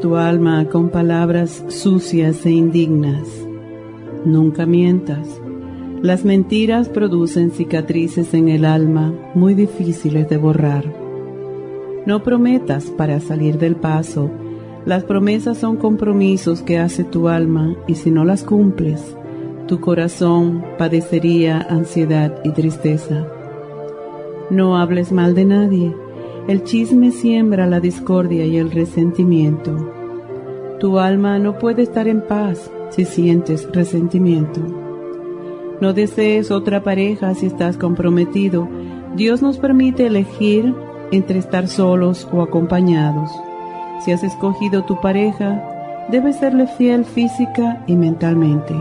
Tu alma con palabras sucias e indignas. Nunca mientas las mentiras producen cicatrices en el alma muy difíciles de borrar. No prometas para salir del paso. Las promesas son compromisos que hace tu alma y si no las cumples, tu corazón padecería ansiedad y tristeza. No hables mal de nadie. El chisme siembra la discordia y el resentimiento. Tu alma no puede estar en paz si sientes resentimiento. No desees otra pareja si estás comprometido. Dios nos permite elegir entre estar solos o acompañados. Si has escogido tu pareja, debes serle fiel física y mentalmente.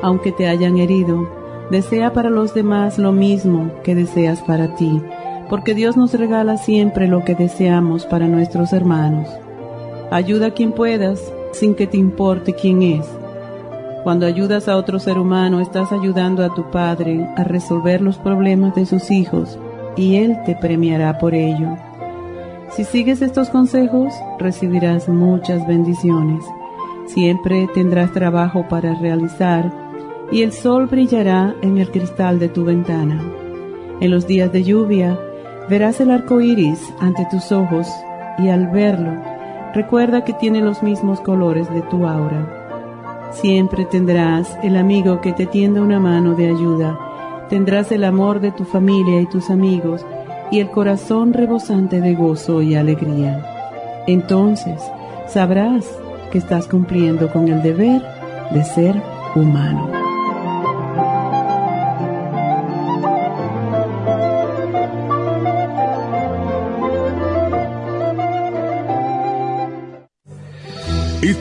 Aunque te hayan herido, desea para los demás lo mismo que deseas para ti, porque Dios nos regala siempre lo que deseamos para nuestros hermanos. Ayuda a quien puedas sin que te importe quién es cuando ayudas a otro ser humano, estás ayudando a tu Padre a resolver los problemas de sus hijos y Él te premiará por ello. Si sigues estos consejos, recibirás muchas bendiciones. Siempre tendrás trabajo para realizar y el sol brillará en el cristal de tu ventana. En los días de lluvia, verás el arco iris ante tus ojos y al verlo, recuerda que tiene los mismos colores de tu aura. Siempre tendrás el amigo que te tienda una mano de ayuda. Tendrás el amor de tu familia y tus amigos y el corazón rebosante de gozo y alegría. Entonces sabrás que estás cumpliendo con el deber de ser humano.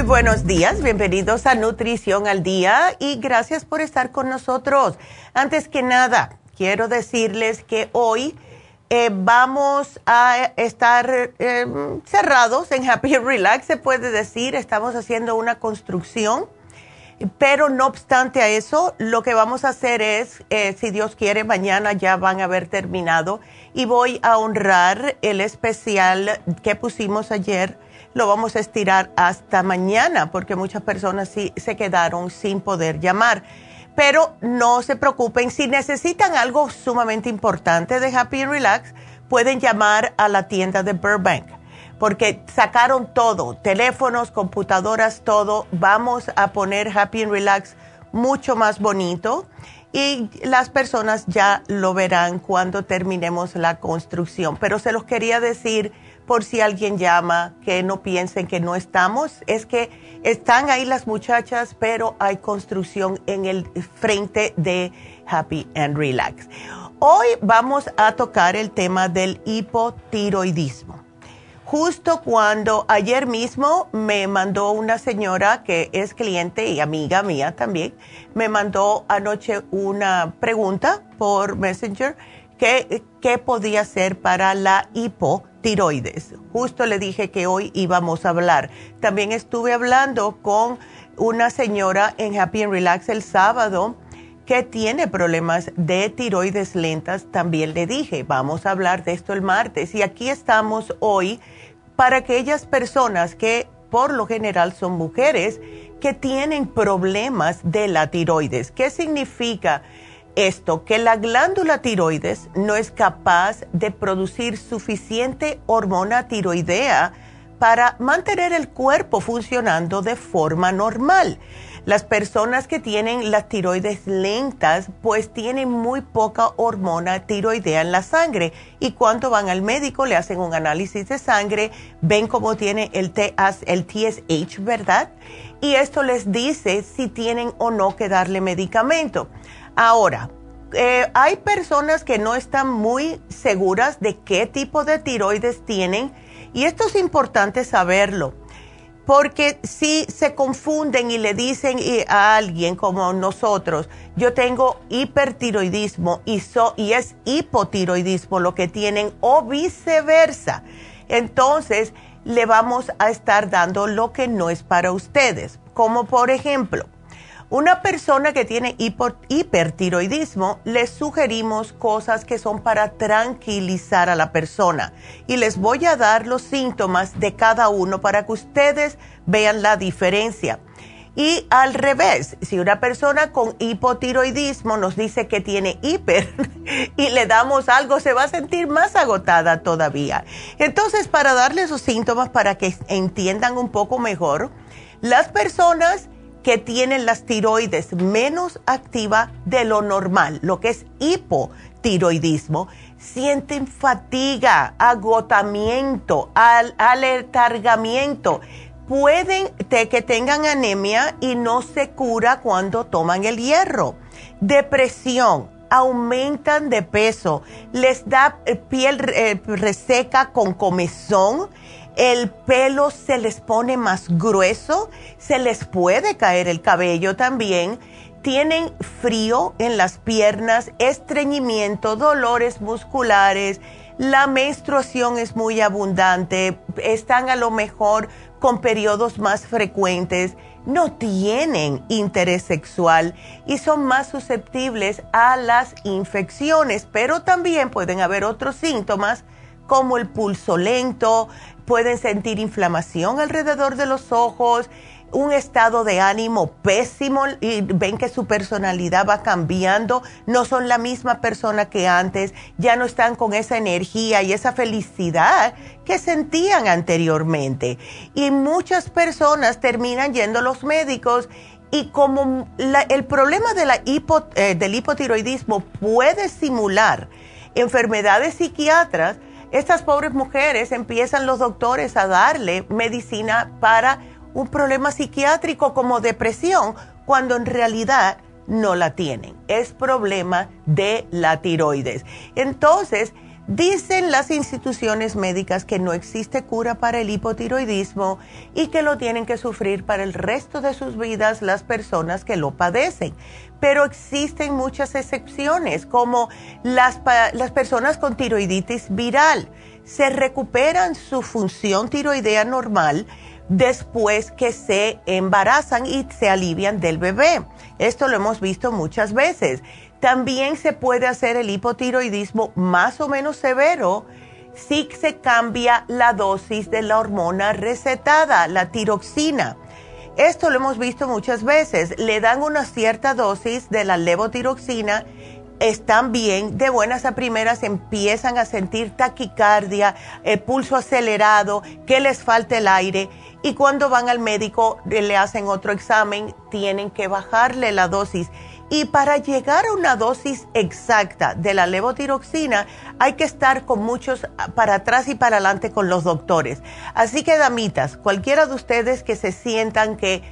Muy buenos días. Bienvenidos a Nutrición al Día y gracias por estar con nosotros. Antes que nada, quiero decirles que hoy eh, vamos a estar eh, cerrados en Happy Relax, se puede decir. Estamos haciendo una construcción pero no obstante a eso, lo que vamos a hacer es, eh, si Dios quiere, mañana ya van a haber terminado y voy a honrar el especial que pusimos ayer. Lo vamos a estirar hasta mañana porque muchas personas sí se quedaron sin poder llamar. Pero no se preocupen, si necesitan algo sumamente importante de Happy Relax, pueden llamar a la tienda de Burbank porque sacaron todo, teléfonos, computadoras, todo. Vamos a poner Happy and Relax mucho más bonito y las personas ya lo verán cuando terminemos la construcción. Pero se los quería decir por si alguien llama, que no piensen que no estamos, es que están ahí las muchachas, pero hay construcción en el frente de Happy and Relax. Hoy vamos a tocar el tema del hipotiroidismo justo cuando ayer mismo me mandó una señora que es cliente y amiga mía también, me mandó anoche una pregunta por Messenger qué podía hacer para la hipotiroides. Justo le dije que hoy íbamos a hablar. También estuve hablando con una señora en Happy and Relax el sábado que tiene problemas de tiroides lentas. También le dije, vamos a hablar de esto el martes. Y aquí estamos hoy para aquellas personas que por lo general son mujeres que tienen problemas de la tiroides. ¿Qué significa esto? Que la glándula tiroides no es capaz de producir suficiente hormona tiroidea para mantener el cuerpo funcionando de forma normal. Las personas que tienen las tiroides lentas pues tienen muy poca hormona tiroidea en la sangre y cuando van al médico le hacen un análisis de sangre, ven cómo tiene el, el TSH, ¿verdad? Y esto les dice si tienen o no que darle medicamento. Ahora, eh, hay personas que no están muy seguras de qué tipo de tiroides tienen y esto es importante saberlo porque si se confunden y le dicen a alguien como nosotros, yo tengo hipertiroidismo y, y es hipotiroidismo lo que tienen o viceversa, entonces le vamos a estar dando lo que no es para ustedes. Como por ejemplo, una persona que tiene hipertiroidismo, le sugerimos cosas que son para tranquilizar a la persona. Y les voy a dar los síntomas de cada uno para que ustedes vean la diferencia. Y al revés, si una persona con hipotiroidismo nos dice que tiene hiper y le damos algo, se va a sentir más agotada todavía. Entonces, para darle esos síntomas, para que entiendan un poco mejor, las personas que tienen las tiroides menos activa de lo normal, lo que es hipotiroidismo, sienten fatiga, agotamiento, al, aletargamiento. Pueden que tengan anemia y no se cura cuando toman el hierro. Depresión, aumentan de peso, les da eh, piel eh, reseca con comezón el pelo se les pone más grueso, se les puede caer el cabello también, tienen frío en las piernas, estreñimiento, dolores musculares, la menstruación es muy abundante, están a lo mejor con periodos más frecuentes, no tienen interés sexual y son más susceptibles a las infecciones, pero también pueden haber otros síntomas como el pulso lento, pueden sentir inflamación alrededor de los ojos, un estado de ánimo pésimo y ven que su personalidad va cambiando, no son la misma persona que antes, ya no están con esa energía y esa felicidad que sentían anteriormente. Y muchas personas terminan yendo a los médicos y como el problema eh, del hipotiroidismo puede simular enfermedades psiquiatras, estas pobres mujeres empiezan los doctores a darle medicina para un problema psiquiátrico como depresión, cuando en realidad no la tienen. Es problema de la tiroides. Entonces, Dicen las instituciones médicas que no existe cura para el hipotiroidismo y que lo tienen que sufrir para el resto de sus vidas las personas que lo padecen. Pero existen muchas excepciones, como las, las personas con tiroiditis viral. Se recuperan su función tiroidea normal después que se embarazan y se alivian del bebé. Esto lo hemos visto muchas veces. También se puede hacer el hipotiroidismo más o menos severo si se cambia la dosis de la hormona recetada, la tiroxina. Esto lo hemos visto muchas veces. Le dan una cierta dosis de la levotiroxina, están bien, de buenas a primeras empiezan a sentir taquicardia, el pulso acelerado, que les falta el aire y cuando van al médico le hacen otro examen, tienen que bajarle la dosis y para llegar a una dosis exacta de la levotiroxina hay que estar con muchos para atrás y para adelante con los doctores. Así que damitas, cualquiera de ustedes que se sientan que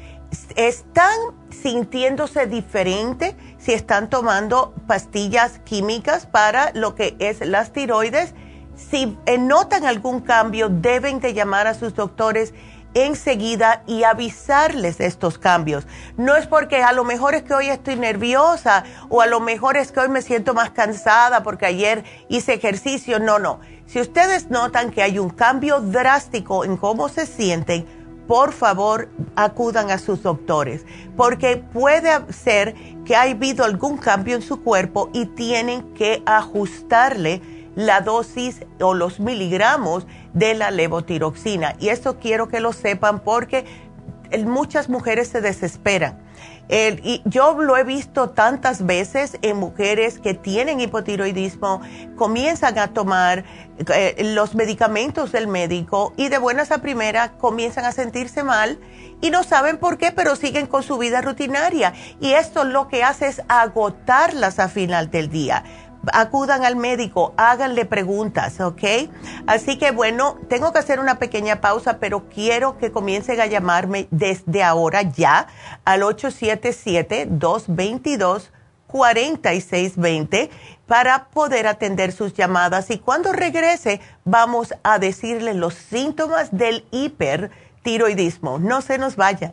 están sintiéndose diferente si están tomando pastillas químicas para lo que es las tiroides, si notan algún cambio deben de llamar a sus doctores enseguida y avisarles estos cambios. No es porque a lo mejor es que hoy estoy nerviosa o a lo mejor es que hoy me siento más cansada porque ayer hice ejercicio. No, no. Si ustedes notan que hay un cambio drástico en cómo se sienten, por favor acudan a sus doctores, porque puede ser que haya habido algún cambio en su cuerpo y tienen que ajustarle la dosis o los miligramos de la levotiroxina. Y esto quiero que lo sepan porque muchas mujeres se desesperan. y yo lo he visto tantas veces en mujeres que tienen hipotiroidismo, comienzan a tomar eh, los medicamentos del médico y de buenas a primera comienzan a sentirse mal y no saben por qué, pero siguen con su vida rutinaria. Y esto lo que hace es agotarlas a final del día acudan al médico, háganle preguntas, ¿ok? Así que bueno, tengo que hacer una pequeña pausa, pero quiero que comiencen a llamarme desde ahora ya al 877-222-4620 para poder atender sus llamadas. Y cuando regrese, vamos a decirles los síntomas del hipertiroidismo. No se nos vaya.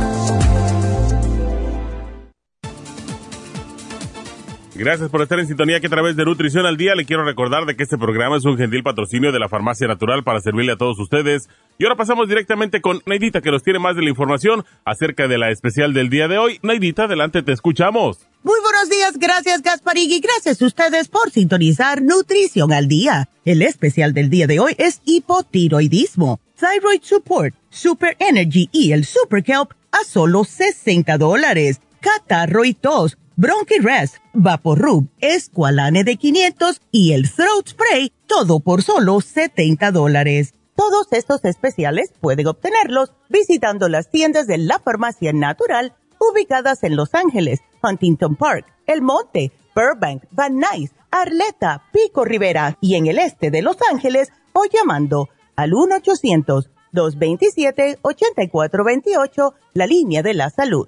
Gracias por estar en sintonía que a través de Nutrición al Día le quiero recordar de que este programa es un gentil patrocinio de la Farmacia Natural para servirle a todos ustedes. Y ahora pasamos directamente con Neidita que nos tiene más de la información acerca de la especial del día de hoy. Neidita, adelante, te escuchamos. Muy buenos días, gracias Gasparig y gracias a ustedes por sintonizar Nutrición al Día. El especial del día de hoy es hipotiroidismo, Thyroid Support, Super Energy y el Super Kelp a solo 60 dólares. Catarro y tos, Bronchi Rest, Vaporub, Esqualane de 500 y el Throat Spray, todo por solo 70 dólares. Todos estos especiales pueden obtenerlos visitando las tiendas de la Farmacia Natural ubicadas en Los Ángeles, Huntington Park, El Monte, Burbank, Van Nuys, Arleta, Pico Rivera y en el este de Los Ángeles o llamando al 1-800-227-8428, la línea de la salud.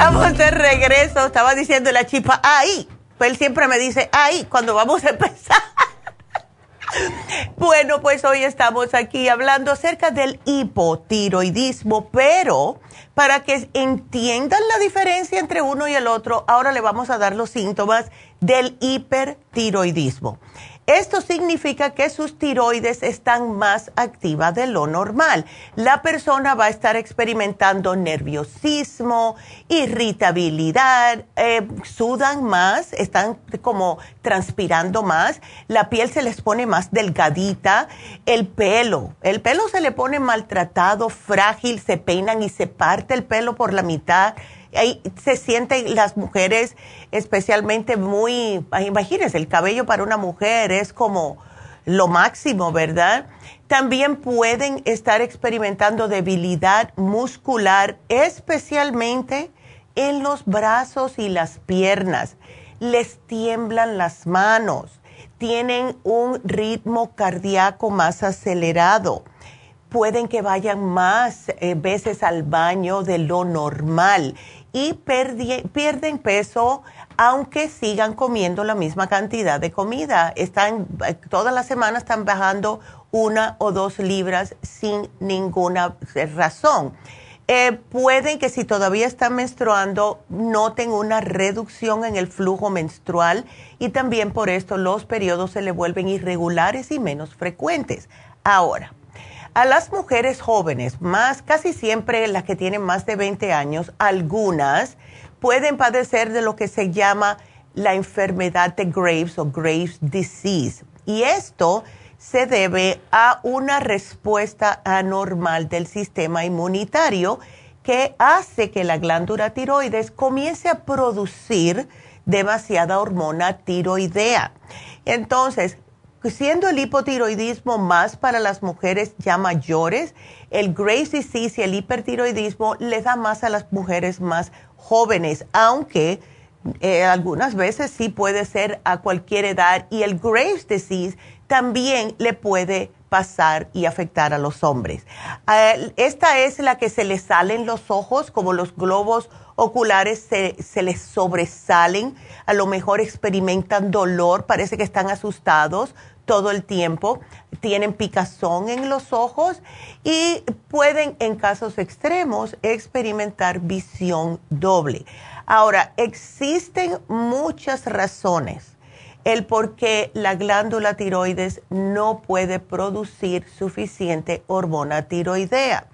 Estamos de regreso. Estaba diciendo la chipa, ahí. Pues él siempre me dice, ahí, cuando vamos a empezar. bueno, pues hoy estamos aquí hablando acerca del hipotiroidismo, pero para que entiendan la diferencia entre uno y el otro, ahora le vamos a dar los síntomas del hipertiroidismo. Esto significa que sus tiroides están más activas de lo normal. La persona va a estar experimentando nerviosismo, irritabilidad, eh, sudan más, están como transpirando más, la piel se les pone más delgadita, el pelo, el pelo se le pone maltratado, frágil, se peinan y se parte el pelo por la mitad ahí se sienten las mujeres especialmente muy, imagínense, el cabello para una mujer es como lo máximo, ¿verdad? También pueden estar experimentando debilidad muscular, especialmente en los brazos y las piernas. Les tiemblan las manos, tienen un ritmo cardíaco más acelerado pueden que vayan más eh, veces al baño de lo normal y pierden peso aunque sigan comiendo la misma cantidad de comida. Están, eh, todas las semanas están bajando una o dos libras sin ninguna razón. Eh, pueden que si todavía están menstruando noten una reducción en el flujo menstrual y también por esto los periodos se le vuelven irregulares y menos frecuentes. Ahora, a las mujeres jóvenes, más casi siempre las que tienen más de 20 años, algunas pueden padecer de lo que se llama la enfermedad de Graves o Graves disease. Y esto se debe a una respuesta anormal del sistema inmunitario que hace que la glándula tiroides comience a producir demasiada hormona tiroidea. Entonces, siendo el hipotiroidismo más para las mujeres ya mayores, el Graves disease y el hipertiroidismo le da más a las mujeres más jóvenes, aunque eh, algunas veces sí puede ser a cualquier edad y el Graves disease también le puede pasar y afectar a los hombres. Eh, esta es la que se les salen los ojos, como los globos oculares se, se les sobresalen, a lo mejor experimentan dolor, parece que están asustados, todo el tiempo, tienen picazón en los ojos y pueden en casos extremos experimentar visión doble. Ahora, existen muchas razones el por qué la glándula tiroides no puede producir suficiente hormona tiroidea.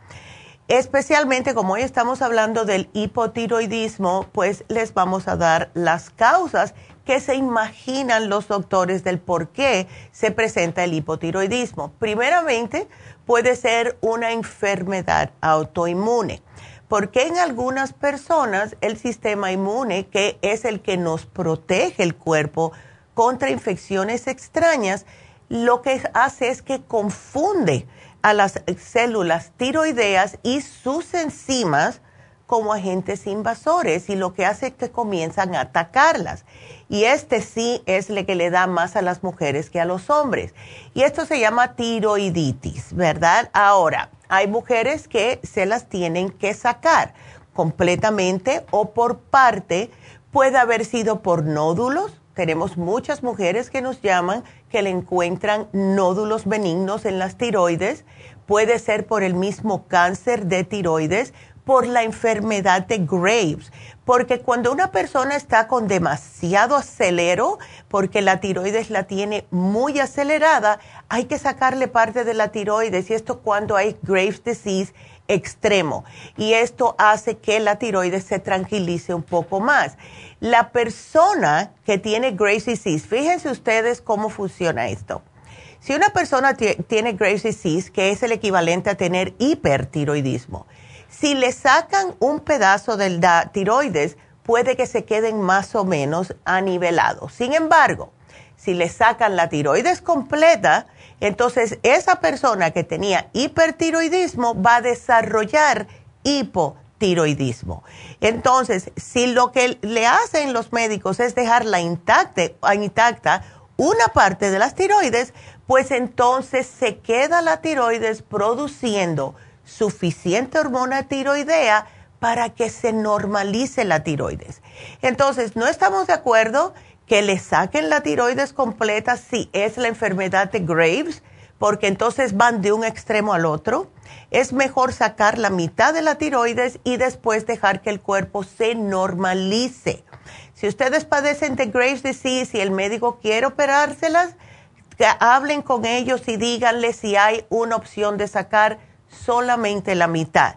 Especialmente como hoy estamos hablando del hipotiroidismo, pues les vamos a dar las causas ¿Qué se imaginan los doctores del por qué se presenta el hipotiroidismo? Primeramente, puede ser una enfermedad autoinmune, porque en algunas personas el sistema inmune, que es el que nos protege el cuerpo contra infecciones extrañas, lo que hace es que confunde a las células tiroideas y sus enzimas como agentes invasores y lo que hace es que comienzan a atacarlas. Y este sí es el que le da más a las mujeres que a los hombres. Y esto se llama tiroiditis, ¿verdad? Ahora, hay mujeres que se las tienen que sacar completamente o por parte. Puede haber sido por nódulos. Tenemos muchas mujeres que nos llaman que le encuentran nódulos benignos en las tiroides. Puede ser por el mismo cáncer de tiroides por la enfermedad de Graves, porque cuando una persona está con demasiado acelero, porque la tiroides la tiene muy acelerada, hay que sacarle parte de la tiroides y esto cuando hay Graves disease extremo y esto hace que la tiroides se tranquilice un poco más. La persona que tiene Graves disease, fíjense ustedes cómo funciona esto. Si una persona tiene Graves disease, que es el equivalente a tener hipertiroidismo, si le sacan un pedazo del tiroides, puede que se queden más o menos anivelados. Sin embargo, si le sacan la tiroides completa, entonces esa persona que tenía hipertiroidismo va a desarrollar hipotiroidismo. Entonces, si lo que le hacen los médicos es dejarla intacta, intacta una parte de las tiroides, pues entonces se queda la tiroides produciendo suficiente hormona tiroidea para que se normalice la tiroides. Entonces, no estamos de acuerdo que le saquen la tiroides completa si es la enfermedad de Graves, porque entonces van de un extremo al otro. Es mejor sacar la mitad de la tiroides y después dejar que el cuerpo se normalice. Si ustedes padecen de Graves disease y el médico quiere operárselas, que hablen con ellos y díganle si hay una opción de sacar solamente la mitad.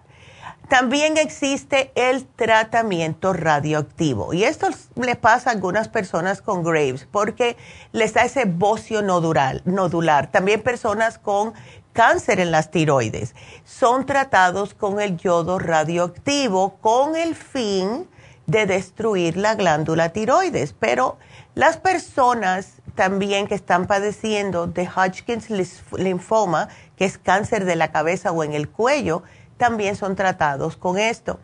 También existe el tratamiento radioactivo y esto le pasa a algunas personas con Graves porque les da ese bocio nodular, nodular. También personas con cáncer en las tiroides son tratados con el yodo radioactivo con el fin de destruir la glándula tiroides. Pero las personas también que están padeciendo de Hodgkin's linfoma, que es cáncer de la cabeza o en el cuello, también son tratados con esto.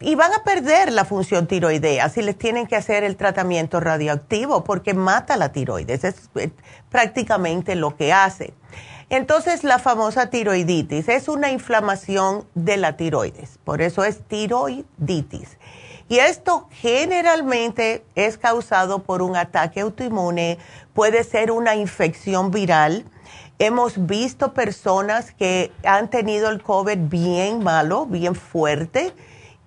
y van a perder la función tiroidea si les tienen que hacer el tratamiento radioactivo porque mata la tiroides, es, es prácticamente lo que hace. Entonces la famosa tiroiditis es una inflamación de la tiroides, por eso es tiroiditis. Y esto generalmente es causado por un ataque autoinmune, puede ser una infección viral, Hemos visto personas que han tenido el COVID bien malo, bien fuerte,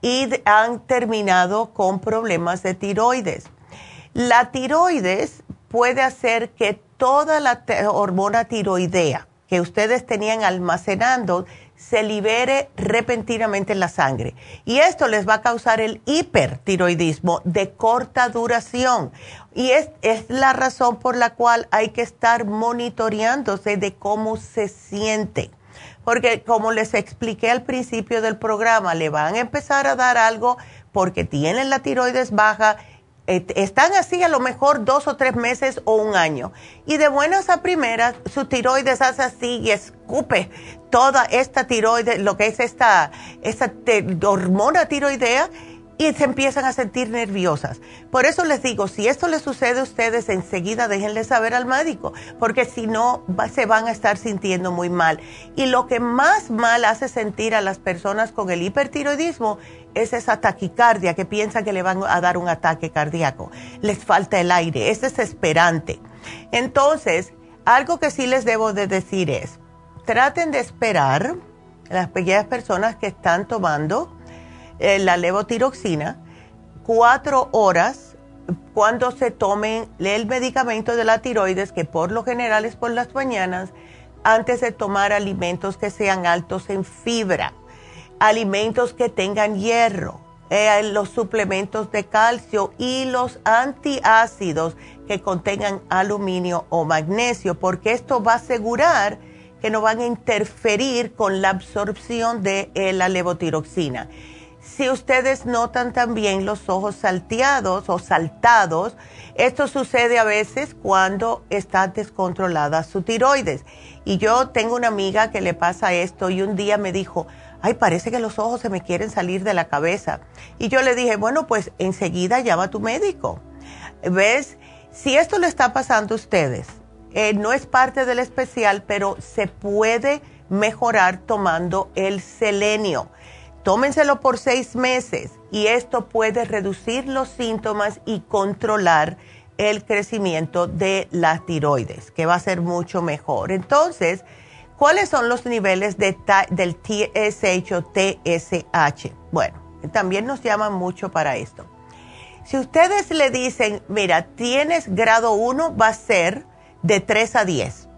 y han terminado con problemas de tiroides. La tiroides puede hacer que toda la hormona tiroidea que ustedes tenían almacenando se libere repentinamente en la sangre. Y esto les va a causar el hipertiroidismo de corta duración. Y es, es la razón por la cual hay que estar monitoreándose de cómo se siente. Porque como les expliqué al principio del programa, le van a empezar a dar algo porque tienen la tiroides baja están así a lo mejor dos o tres meses o un año. Y de buenas a primeras, su tiroides hace así y escupe toda esta tiroides, lo que es esta, esta hormona tiroidea, y se empiezan a sentir nerviosas. Por eso les digo, si esto les sucede a ustedes, enseguida déjenle saber al médico, porque si no, se van a estar sintiendo muy mal. Y lo que más mal hace sentir a las personas con el hipertiroidismo es esa taquicardia que piensan que le van a dar un ataque cardíaco. Les falta el aire, es desesperante. Entonces, algo que sí les debo de decir es, traten de esperar las pequeñas personas que están tomando eh, la levotiroxina cuatro horas cuando se tomen el medicamento de la tiroides, que por lo general es por las mañanas, antes de tomar alimentos que sean altos en fibra, alimentos que tengan hierro, eh, los suplementos de calcio y los antiácidos que contengan aluminio o magnesio, porque esto va a asegurar que no van a interferir con la absorción de eh, la levotiroxina. Si ustedes notan también los ojos salteados o saltados, esto sucede a veces cuando está descontrolada su tiroides. Y yo tengo una amiga que le pasa esto y un día me dijo, ay, parece que los ojos se me quieren salir de la cabeza. Y yo le dije, bueno, pues enseguida llama a tu médico. ¿Ves? Si esto le está pasando a ustedes, eh, no es parte del especial, pero se puede mejorar tomando el selenio tómenselo por seis meses y esto puede reducir los síntomas y controlar el crecimiento de la tiroides, que va a ser mucho mejor. Entonces, ¿cuáles son los niveles de del TSH o TSH? Bueno, también nos llaman mucho para esto. Si ustedes le dicen, mira, tienes grado 1, va a ser de 3 a 10,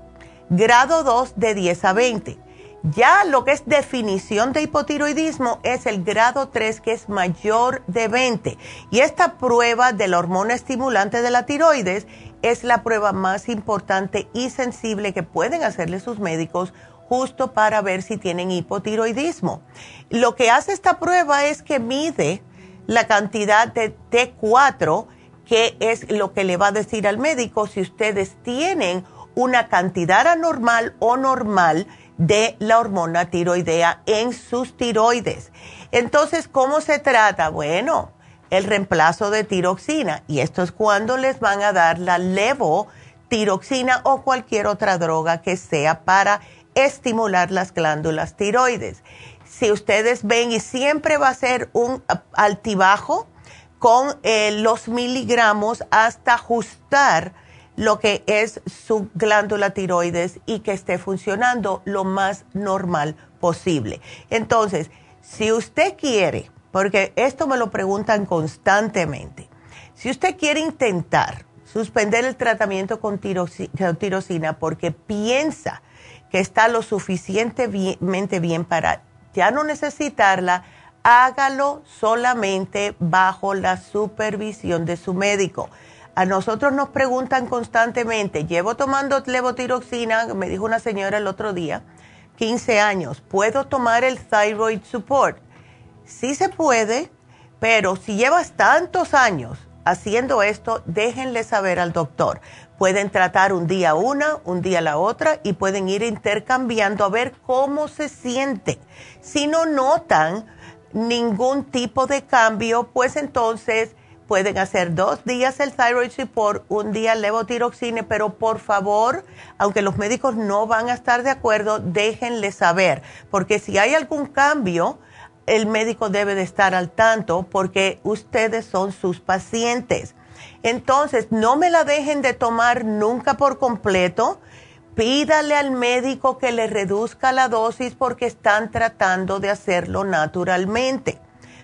grado 2 de 10 a 20 ya lo que es definición de hipotiroidismo es el grado 3, que es mayor de 20. Y esta prueba de la hormona estimulante de la tiroides es la prueba más importante y sensible que pueden hacerle sus médicos justo para ver si tienen hipotiroidismo. Lo que hace esta prueba es que mide la cantidad de T4, que es lo que le va a decir al médico si ustedes tienen una cantidad anormal o normal de la hormona tiroidea en sus tiroides. Entonces, ¿cómo se trata? Bueno, el reemplazo de tiroxina. Y esto es cuando les van a dar la levotiroxina o cualquier otra droga que sea para estimular las glándulas tiroides. Si ustedes ven, y siempre va a ser un altibajo con eh, los miligramos hasta ajustar lo que es su glándula tiroides y que esté funcionando lo más normal posible. Entonces, si usted quiere, porque esto me lo preguntan constantemente, si usted quiere intentar suspender el tratamiento con tirosina porque piensa que está lo suficientemente bien para ya no necesitarla, hágalo solamente bajo la supervisión de su médico. A nosotros nos preguntan constantemente, llevo tomando levotiroxina, me dijo una señora el otro día, 15 años, ¿puedo tomar el thyroid support? Sí se puede, pero si llevas tantos años haciendo esto, déjenle saber al doctor. Pueden tratar un día una, un día la otra y pueden ir intercambiando a ver cómo se siente. Si no notan ningún tipo de cambio, pues entonces pueden hacer dos días el thyroid support, un día levotiroxine, pero por favor, aunque los médicos no van a estar de acuerdo, déjenle saber, porque si hay algún cambio, el médico debe de estar al tanto porque ustedes son sus pacientes. Entonces, no me la dejen de tomar nunca por completo. Pídale al médico que le reduzca la dosis porque están tratando de hacerlo naturalmente.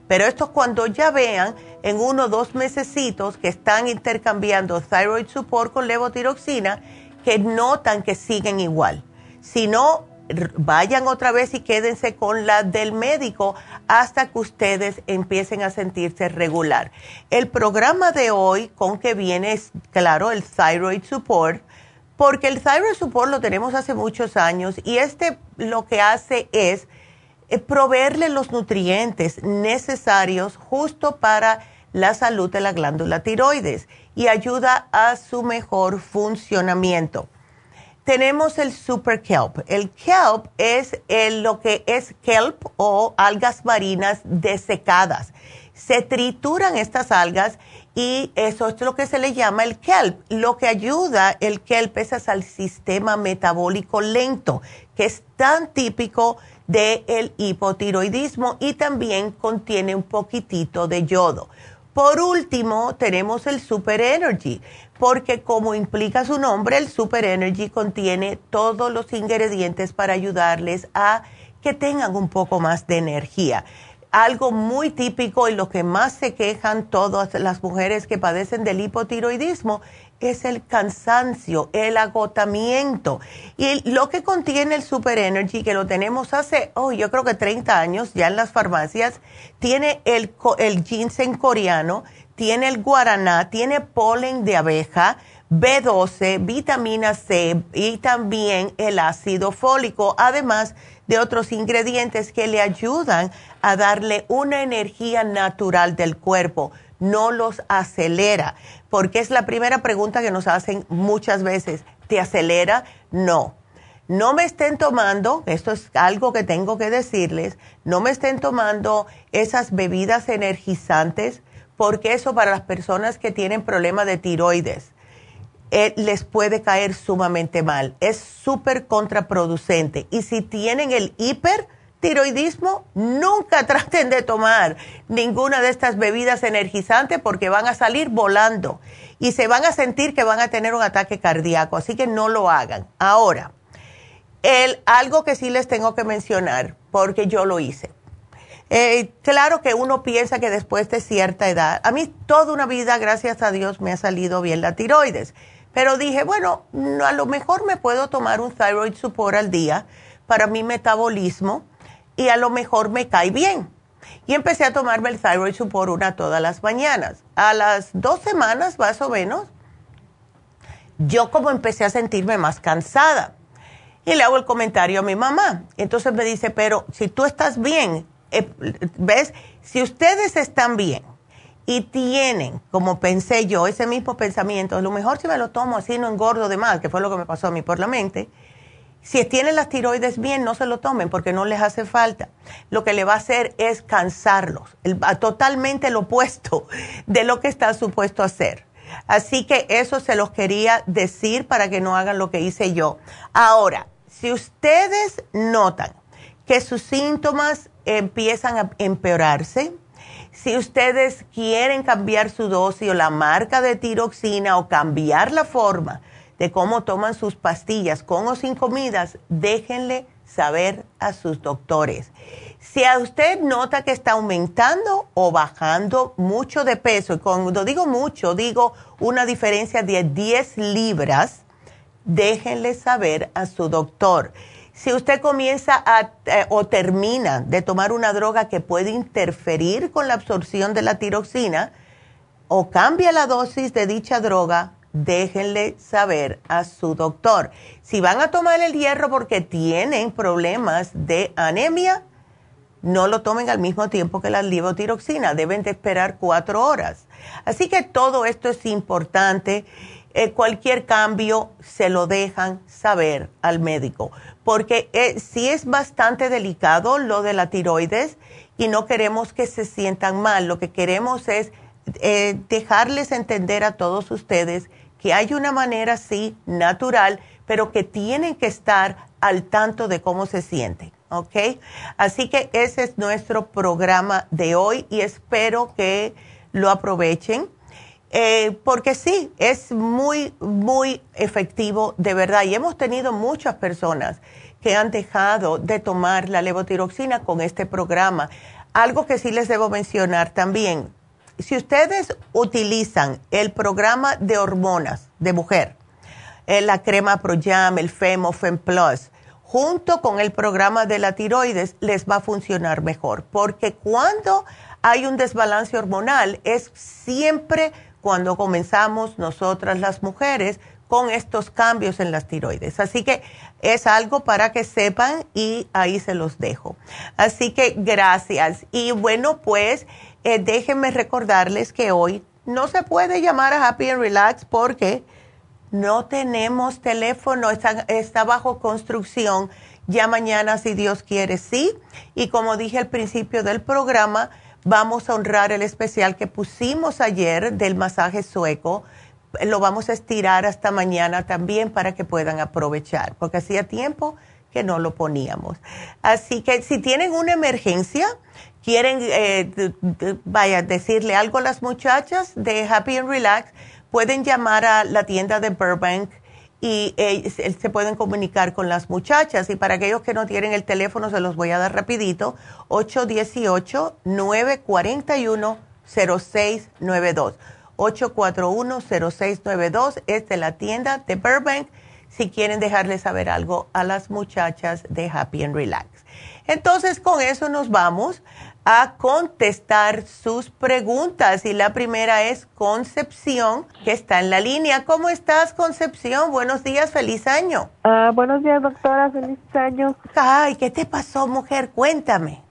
Pero esto cuando ya vean en uno o dos mesecitos que están intercambiando thyroid support con levotiroxina, que notan que siguen igual. Si no, vayan otra vez y quédense con la del médico hasta que ustedes empiecen a sentirse regular. El programa de hoy con que viene es, claro, el Thyroid Support, porque el Thyroid Support lo tenemos hace muchos años y este lo que hace es proveerle los nutrientes necesarios justo para la salud de la glándula tiroides y ayuda a su mejor funcionamiento tenemos el super kelp. El kelp es lo que es kelp o algas marinas desecadas. Se trituran estas algas y eso es lo que se le llama el kelp. Lo que ayuda el kelp es al sistema metabólico lento, que es tan típico del hipotiroidismo y también contiene un poquitito de yodo. Por último, tenemos el Super Energy porque como implica su nombre, el Super Energy contiene todos los ingredientes para ayudarles a que tengan un poco más de energía. Algo muy típico y lo que más se quejan todas las mujeres que padecen del hipotiroidismo es el cansancio, el agotamiento. Y lo que contiene el Super Energy, que lo tenemos hace, oh, yo creo que 30 años ya en las farmacias, tiene el, el ginseng coreano, tiene el guaraná, tiene polen de abeja, B12, vitamina C y también el ácido fólico, además de otros ingredientes que le ayudan a darle una energía natural del cuerpo, no los acelera, porque es la primera pregunta que nos hacen muchas veces, ¿te acelera? No. No me estén tomando, esto es algo que tengo que decirles, no me estén tomando esas bebidas energizantes porque eso para las personas que tienen problemas de tiroides eh, les puede caer sumamente mal. Es súper contraproducente. Y si tienen el hipertiroidismo, nunca traten de tomar ninguna de estas bebidas energizantes porque van a salir volando y se van a sentir que van a tener un ataque cardíaco. Así que no lo hagan. Ahora, el, algo que sí les tengo que mencionar, porque yo lo hice eh, claro que uno piensa que después de cierta edad, a mí toda una vida, gracias a Dios, me ha salido bien la tiroides, pero dije, bueno, a lo mejor me puedo tomar un thyroid support al día para mi metabolismo y a lo mejor me cae bien. Y empecé a tomarme el thyroid support una todas las mañanas. A las dos semanas más o menos, yo como empecé a sentirme más cansada. Y le hago el comentario a mi mamá. Entonces me dice, pero si tú estás bien, eh, ¿ves? Si ustedes están bien y tienen, como pensé yo, ese mismo pensamiento, a lo mejor si me lo tomo así no engordo de más, que fue lo que me pasó a mí por la mente, si tienen las tiroides bien, no se lo tomen porque no les hace falta. Lo que le va a hacer es cansarlos, totalmente lo opuesto de lo que está supuesto a hacer. Así que eso se los quería decir para que no hagan lo que hice yo. Ahora, si ustedes notan que sus síntomas empiezan a empeorarse, si ustedes quieren cambiar su dosis o la marca de tiroxina o cambiar la forma de cómo toman sus pastillas con o sin comidas, déjenle saber a sus doctores. Si a usted nota que está aumentando o bajando mucho de peso, y cuando digo mucho, digo una diferencia de 10 libras, déjenle saber a su doctor. Si usted comienza a, eh, o termina de tomar una droga que puede interferir con la absorción de la tiroxina, o cambia la dosis de dicha droga, déjenle saber a su doctor. Si van a tomar el hierro porque tienen problemas de anemia, no lo tomen al mismo tiempo que la levotiroxina, deben de esperar cuatro horas. Así que todo esto es importante. Eh, cualquier cambio se lo dejan saber al médico, porque eh, sí es bastante delicado lo de la tiroides y no queremos que se sientan mal. Lo que queremos es eh, dejarles entender a todos ustedes que hay una manera sí natural, pero que tienen que estar al tanto de cómo se sienten. ¿ok? Así que ese es nuestro programa de hoy y espero que lo aprovechen. Eh, porque sí, es muy, muy efectivo de verdad. Y hemos tenido muchas personas que han dejado de tomar la levotiroxina con este programa. Algo que sí les debo mencionar también, si ustedes utilizan el programa de hormonas de mujer, eh, la crema ProYam, el Femo, Fem Plus, junto con el programa de la tiroides les va a funcionar mejor, porque cuando hay un desbalance hormonal es siempre cuando comenzamos nosotras las mujeres con estos cambios en las tiroides. Así que es algo para que sepan y ahí se los dejo. Así que gracias. Y bueno, pues eh, déjenme recordarles que hoy no se puede llamar a Happy and Relax porque no tenemos teléfono, está, bajo construcción. Ya mañana, si Dios quiere, sí. Y como dije al principio del programa, vamos a honrar el especial que pusimos ayer del masaje sueco. Lo vamos a estirar hasta mañana también para que puedan aprovechar, porque hacía tiempo que no lo poníamos. Así que si tienen una emergencia, quieren, eh, vaya, decirle algo a las muchachas de Happy and Relax, pueden llamar a la tienda de Burbank y eh, se pueden comunicar con las muchachas. Y para aquellos que no tienen el teléfono, se los voy a dar rapidito, 818-941-0692. 841-0692 es de la tienda de Burbank si quieren dejarle saber algo a las muchachas de Happy and Relax. Entonces, con eso nos vamos a contestar sus preguntas. Y la primera es Concepción, que está en la línea. ¿Cómo estás, Concepción? Buenos días, feliz año. Ah, buenos días, doctora, feliz año. Ay, ¿qué te pasó, mujer? Cuéntame.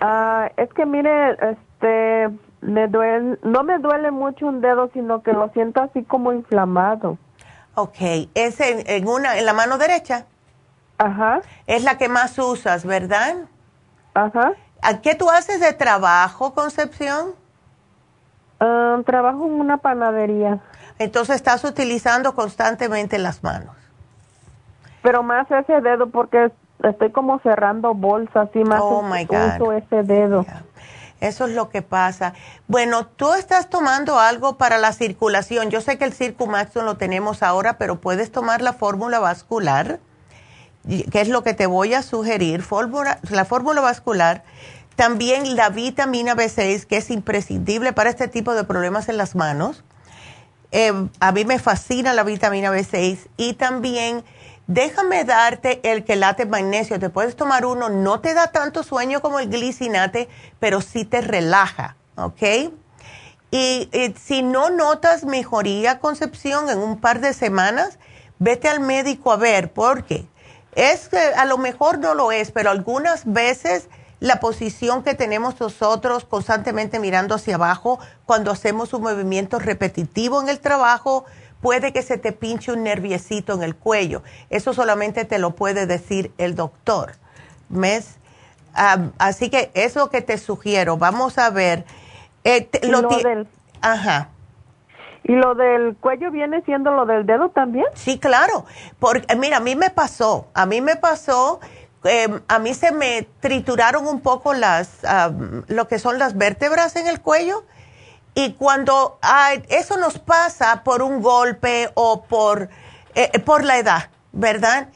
Ah, es que mire, este, me duele, no me duele mucho un dedo, sino que lo siento así como inflamado. Ok, ¿es en, en una, en la mano derecha? Ajá. Es la que más usas, ¿verdad? Ajá. ¿A qué tú haces de trabajo, Concepción? Ah, trabajo en una panadería. Entonces estás utilizando constantemente las manos. Pero más ese dedo porque estoy como cerrando bolsas y más oh uso ese dedo. Eso es lo que pasa. Bueno, tú estás tomando algo para la circulación. Yo sé que el Circumax lo tenemos ahora, pero puedes tomar la fórmula vascular, que es lo que te voy a sugerir. La fórmula vascular también la vitamina B6, que es imprescindible para este tipo de problemas en las manos. Eh, a mí me fascina la vitamina B6 y también déjame darte el quelate magnesio. Te puedes tomar uno, no te da tanto sueño como el glicinate, pero sí te relaja, ¿ok? Y, y si no notas mejoría, Concepción, en un par de semanas, vete al médico a ver, porque es que a lo mejor no lo es, pero algunas veces la posición que tenemos nosotros constantemente mirando hacia abajo cuando hacemos un movimiento repetitivo en el trabajo, puede que se te pinche un nerviecito en el cuello. Eso solamente te lo puede decir el doctor. ¿Ves? así que eso que te sugiero. Vamos a ver. Eh, lo, del... Ajá. ¿Y lo del cuello viene siendo lo del dedo también? Sí, claro. Porque, mira, a mí me pasó. A mí me pasó Em, a mí se me trituraron un poco las, lo que son las vértebras en el cuello. Y cuando eso nos pasa por un golpe o por, eh, por la edad, ¿verdad?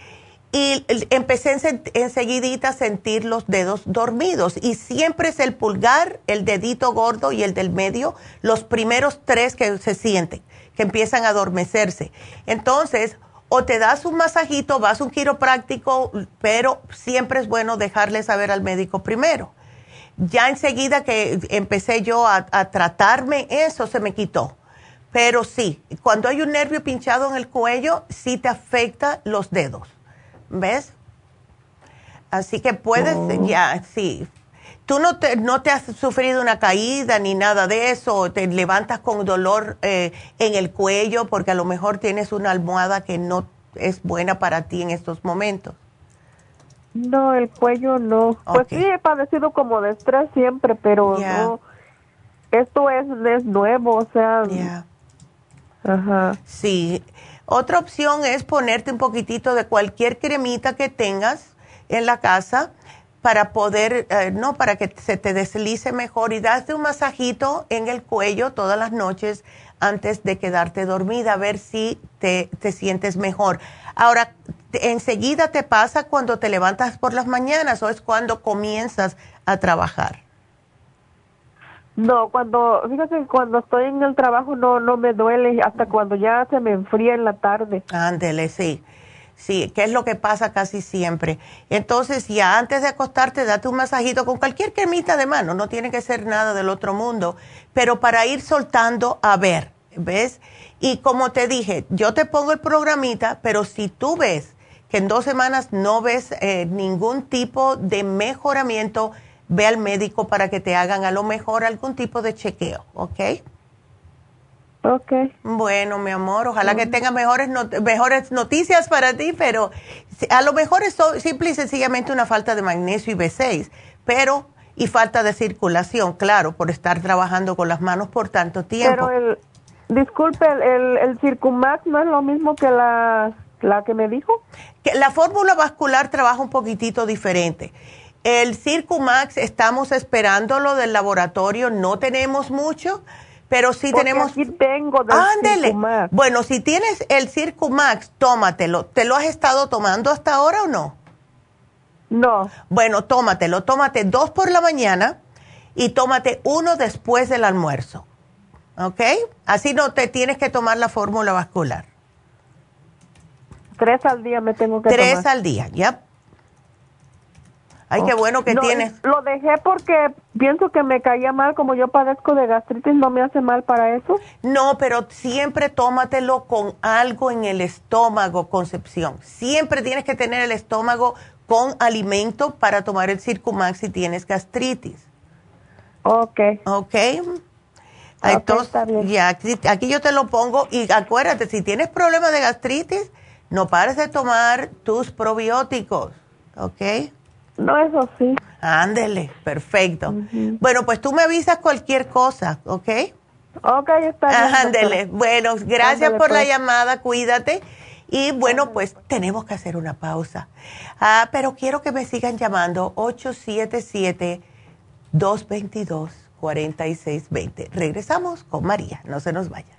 Y empecé en, enseguidita a sentir los dedos dormidos. Y siempre es el pulgar, el dedito gordo y el del medio, los primeros tres que se sienten, que empiezan a adormecerse. Entonces, o te das un masajito, vas a un quiropráctico, pero siempre es bueno dejarle saber al médico primero. Ya enseguida que empecé yo a, tratarme, eso se me quitó. Pero sí, cuando hay un nervio pinchado en el cuello, sí te afecta los dedos. ¿Ves? Así que puedes, oh. ya, sí. Tú no te, no te has sufrido una caída ni nada de eso, te levantas con dolor eh, en el cuello porque a lo mejor tienes una almohada que no es buena para ti en estos momentos. No, el cuello no. Pues sí, he padecido como de estrés siempre, pero no. Esto es, es nuevo, o sea. Ajá. Sí. Otra opción es ponerte un poquitito de cualquier cremita que tengas en la casa para poder, eh, no, para que se te deslice mejor y darte un masajito en el cuello todas las noches antes de quedarte dormida, a ver si te, te sientes mejor. Ahora, ¿enseguida te pasa cuando te levantas por las mañanas o es cuando comienzas a trabajar? No, cuando, fíjate, cuando estoy en el trabajo no, no me duele hasta cuando ya se me enfría en la tarde. Ándele, sí. Sí, que es lo que pasa casi siempre. Entonces, ya antes de acostarte, date un masajito con cualquier cremita de mano, no tiene que ser nada del otro mundo, pero para ir soltando, a ver, ¿ves? Y como te dije, yo te pongo el programita, pero si tú ves que en dos semanas no ves eh, ningún tipo de mejoramiento, ve al médico para que te hagan a lo mejor algún tipo de chequeo, ¿ok? Ok. Bueno, mi amor, ojalá que tenga mejores, mejores noticias para ti, pero a lo mejor es simple y sencillamente una falta de magnesio y B6, pero y falta de circulación, claro, por estar trabajando con las manos por tanto tiempo. Pero el, disculpe, el, el, Circumax no es lo mismo que la, la que me dijo. Que la fórmula vascular trabaja un poquitito diferente. El Circumax estamos esperándolo del laboratorio, no tenemos mucho pero si tenemos... Aquí tengo del Ándele. Bueno, si tienes el Circumax, tómatelo. ¿Te lo has estado tomando hasta ahora o no? No. Bueno, tómatelo. Tómate dos por la mañana y tómate uno después del almuerzo. ¿Ok? Así no te tienes que tomar la fórmula vascular. Tres al día me tengo que tomar. Tres al día, ya. Ay, qué bueno que tienes. Lo dejé porque pienso que me caía mal, como yo padezco de gastritis, ¿no me hace mal para eso? No, pero siempre tómatelo con algo en el estómago, Concepción. Siempre tienes que tener el estómago con alimento para tomar el Circumax si tienes gastritis. Ok. Ok. Entonces, ya, aquí yo te lo pongo y acuérdate, si tienes problemas de gastritis, no pares de tomar tus probióticos, ¿ok? No, eso sí. Ándele, perfecto. Bueno, pues tú me avisas cualquier cosa, ¿ok? Ok, está bien. Ándele. Bueno, gracias por la pues. llamada, cuídate. Y bueno, pues tenemos que hacer una pausa. Ah, pero quiero que me sigan llamando 877-222-4620. Regresamos con María, no se nos vaya.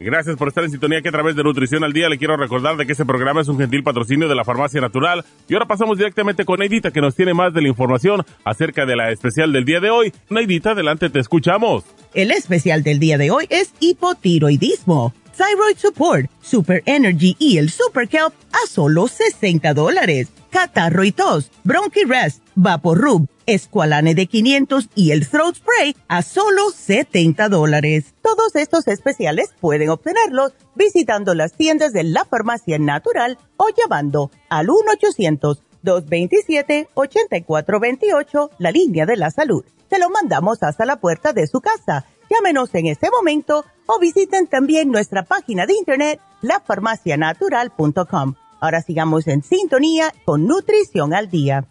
Gracias por estar en sintonía que a través de Nutrición al Día le quiero recordar de que este programa es un gentil patrocinio de la Farmacia Natural. Y ahora pasamos directamente con Neidita que nos tiene más de la información acerca de la especial del día de hoy. Neidita, adelante, te escuchamos. El especial del día de hoy es hipotiroidismo, thyroid support, super energy y el super kelp a solo 60 dólares. Catarro y tos, bronchi rest, rub Esqualane de 500 y el Throat Spray a solo 70 dólares. Todos estos especiales pueden obtenerlos visitando las tiendas de la Farmacia Natural o llamando al 1-800-227-8428, la línea de la salud. Se lo mandamos hasta la puerta de su casa. Llámenos en este momento o visiten también nuestra página de internet, lafarmacianatural.com. Ahora sigamos en sintonía con Nutrición al Día.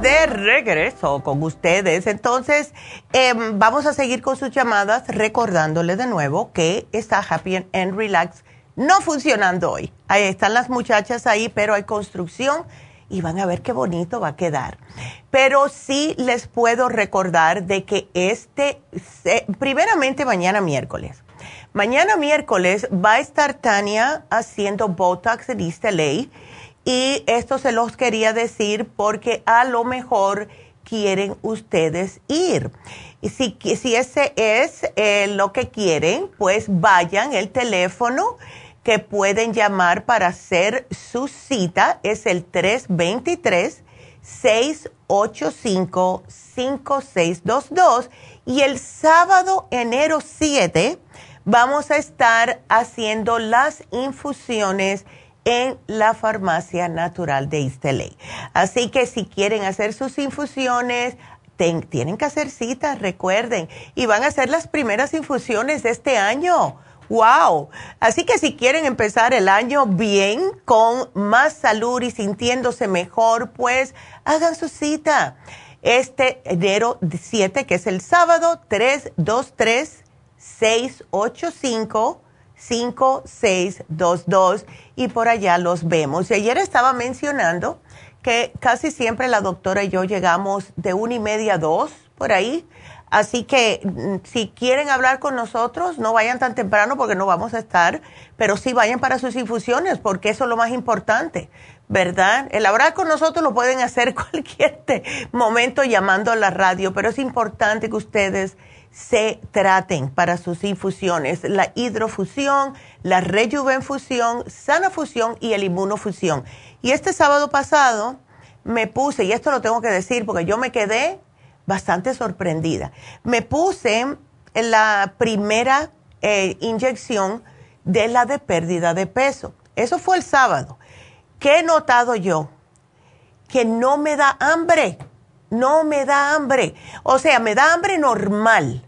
De regreso con ustedes. Entonces, em, vamos a seguir con sus llamadas, recordándole de nuevo que está Happy and Relax no funcionando hoy. Ahí están las muchachas ahí, pero hay construcción y van a ver qué bonito va a quedar. Pero sí les puedo recordar de que este, primeramente mañana miércoles. Mañana miércoles va a estar Tania haciendo Botox en East LA y esto se los quería decir porque a lo mejor quieren ustedes ir. Y si, si ese es eh, lo que quieren, pues vayan el teléfono que pueden llamar para hacer su cita. Es el 323-685-5622. Y el sábado, enero 7, vamos a estar haciendo las infusiones en la farmacia natural de Isteley. Así que si quieren hacer sus infusiones, tienen que hacer citas, recuerden, y van a ser las primeras infusiones de este año. ¡Wow! Así que si quieren empezar el año bien, con más salud y sintiéndose mejor, pues hagan su cita. Este enero 7, que es el sábado, 323 685 5622 y por allá los vemos. Y ayer estaba mencionando que casi siempre la doctora y yo llegamos de una y media a dos por ahí. Así que mm, si quieren hablar con nosotros, no vayan tan temprano porque no vamos a estar, pero sí vayan para sus infusiones porque eso es lo más importante, ¿verdad? El hablar con nosotros lo pueden hacer cualquier momento llamando a la radio, pero es importante que ustedes se traten para sus infusiones, la hidrofusión, la rejuvenfusión, sanafusión y el inmunofusión. Y este sábado pasado me puse, y esto lo tengo que decir porque yo me quedé bastante sorprendida, me puse la primera eh, inyección de la de pérdida de peso. Eso fue el sábado. ¿Qué he notado yo? Que no me da hambre, no me da hambre. O sea, me da hambre normal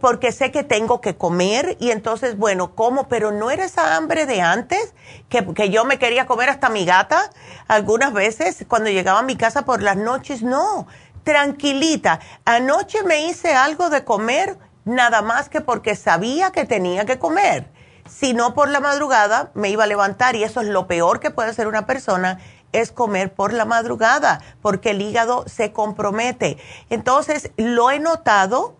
porque sé que tengo que comer y entonces, bueno, como, pero no era esa hambre de antes, que, que, yo me quería comer hasta mi gata algunas veces cuando llegaba a mi casa por las noches, no, tranquilita. Anoche me hice algo de comer, nada más que porque sabía que tenía que comer. Si no por la madrugada me iba a levantar y eso es lo peor que puede hacer una persona es comer por la madrugada, porque el hígado se compromete. Entonces, lo he notado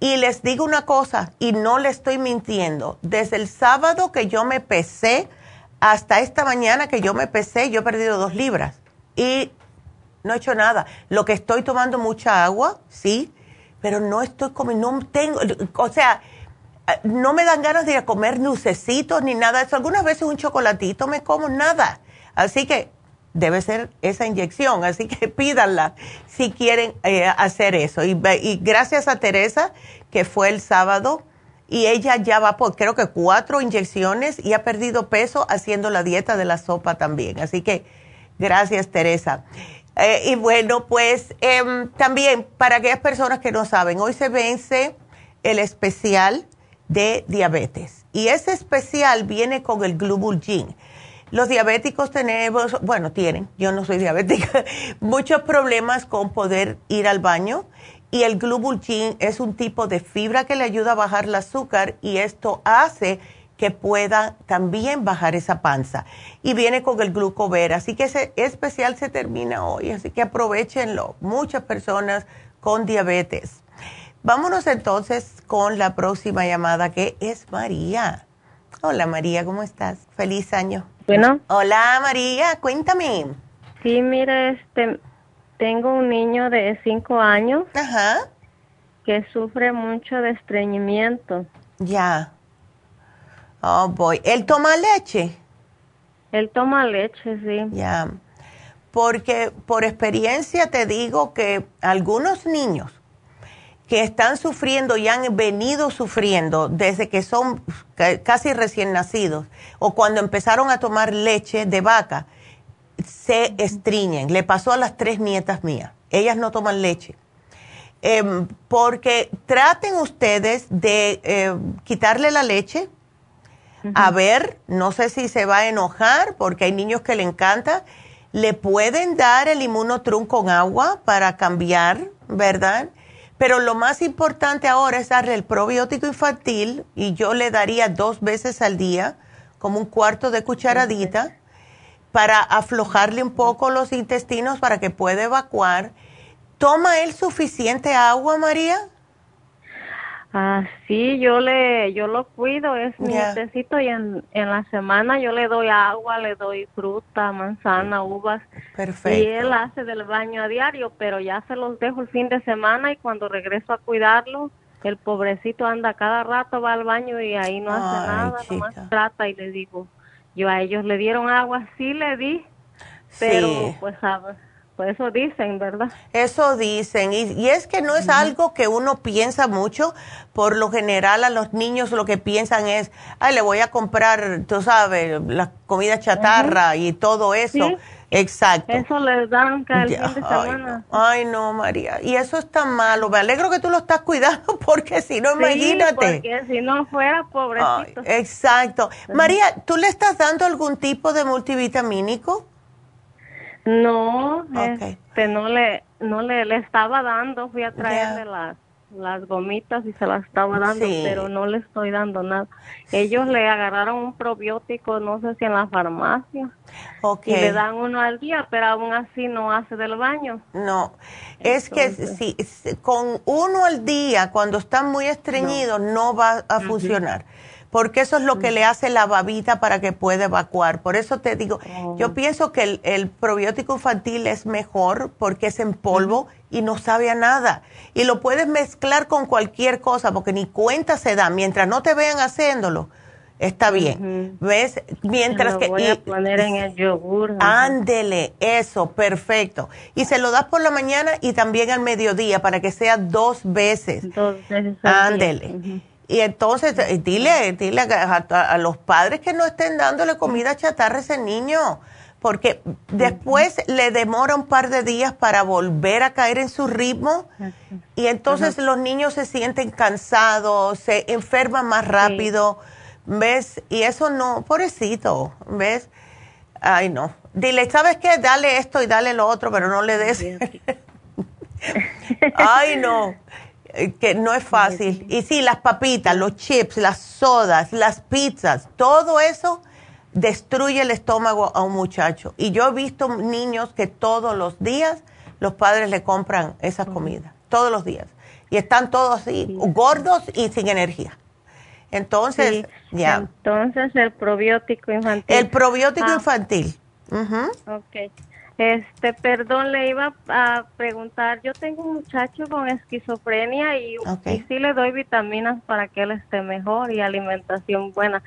y les digo una cosa, y no le estoy mintiendo, desde el sábado que yo me pesé hasta esta mañana que yo me pesé, yo he perdido dos libras y no he hecho nada. Lo que estoy tomando mucha agua, sí, pero no estoy comiendo, no tengo, o sea, no me dan ganas de ir a comer nucecitos ni nada de eso. Algunas veces un chocolatito me como, nada. Así que debe ser esa inyección, así que pídanla si quieren eh, hacer eso. Y, gracias a Teresa, que fue el sábado, y ella ya va por creo que cuatro inyecciones y ha perdido peso haciendo la dieta de la sopa también. Así que gracias Teresa. Eh, y bueno, pues em, también para aquellas personas que no saben, hoy se vence el especial de diabetes y ese especial viene con el Glubulgin. Los diabéticos tenemos, bueno, tienen, yo no soy diabética, muchos problemas con poder ir al baño y el Glubulgin es un tipo de fibra que le ayuda a bajar el azúcar y esto hace que pueda también bajar esa panza. Y viene con el glucover, así que ese especial se termina hoy, así que aprovechenlo. Muchas personas con diabetes. Vámonos entonces con la próxima llamada que es María. Hola María, ¿cómo estás? Feliz año. Bueno. Hola María, cuéntame. Sí, mira, este, tengo un niño de 5 años Ajá. que sufre mucho de estreñimiento. Ya. Oh, boy. ¿Él toma leche? Él toma leche, sí. Ya. Porque por experiencia te digo que algunos niños que están sufriendo y han venido sufriendo desde que son casi recién nacidos o cuando empezaron a tomar leche de vaca, se estriñen. Le pasó a las tres nietas mías. Ellas no toman leche. Em, porque traten ustedes de eh, quitarle la leche, a ver, no sé si se va a enojar porque hay niños que le encanta. Le pueden dar el inmunotrum con agua para cambiar, ¿verdad? Pero lo más importante ahora es darle el probiótico infantil y yo le daría dos veces al día, como un cuarto de cucharadita, para aflojarle un poco los intestinos para que pueda evacuar. ¿Toma él suficiente agua, María? Ah, sí, yo le, yo lo cuido, es mi necesito y en, en la semana yo le doy agua, le doy fruta, manzana, uvas. Perfecto. Y él hace del baño a diario, pero ya se los dejo el fin de semana y cuando regreso a cuidarlo, el pobrecito anda cada rato, va al baño y ahí no hace nada, nomás trata y le digo, yo a ellos le dieron agua, sí le di, pero pues a pues eso dicen, ¿verdad? Eso dicen. Y, es que no es algo que uno piensa mucho. Por lo general a los niños lo que piensan es, ay, le voy a comprar, tú sabes, la comida chatarra y todo eso. Exacto. Eso les dan cada fin de semana. Ay no. María. Y eso está malo. Me alegro que tú lo estás cuidando porque si no, imagínate. porque si no fuera pobrecito. exacto. María, ¿tú le estás dando algún tipo de multivitamínico? No, este, no le, no le, le estaba dando, fui a traerle las, las gomitas y se las estaba dando, pero no le estoy dando nada. Ellos le agarraron un probiótico, no sé si en la farmacia, y le dan uno al día, pero aún así no hace del baño. No, es que si, con uno al día, cuando están muy estreñidos, no, va a funcionar porque eso es lo que le hace la babita para que pueda evacuar. Por eso te digo, yo oh. pienso que el, probiótico infantil es mejor porque es en polvo y no sabe a nada. Y lo puedes mezclar con cualquier cosa porque ni cuenta se da. Mientras no te vean haciéndolo, está bien. ¿Ves? Mientras lo que... Voy a poner en el yogur. Ándele, eso, perfecto. Y se lo das por la mañana y también al mediodía para que sea dos veces. Dos veces. Ándele. Y entonces, eh, dile, dile a, los padres que no estén dándole comida chatarra a ese niño, porque después le demora un par de días para volver a caer en su ritmo y entonces los niños se sienten cansados, se enferman más rápido, ¿ves? Y eso no, pobrecito, ¿ves? Ay, no. Dile, ¿sabes qué? Dale esto y dale lo otro, pero no le des. Ay, no. Que no es fácil. Y sí, las papitas, los chips, las sodas, las pizzas, todo eso destruye el estómago a un muchacho. Y yo he visto niños que todos los días los padres le compran esa comida, todos los días. Y están todos así, gordos y sin energía. Entonces, ya. Entonces, el probiótico infantil. El probiótico ah. infantil. Ok. Este, perdón, le iba a preguntar, yo tengo un muchacho con esquizofrenia y, sí le doy vitaminas para que él esté mejor y alimentación buena.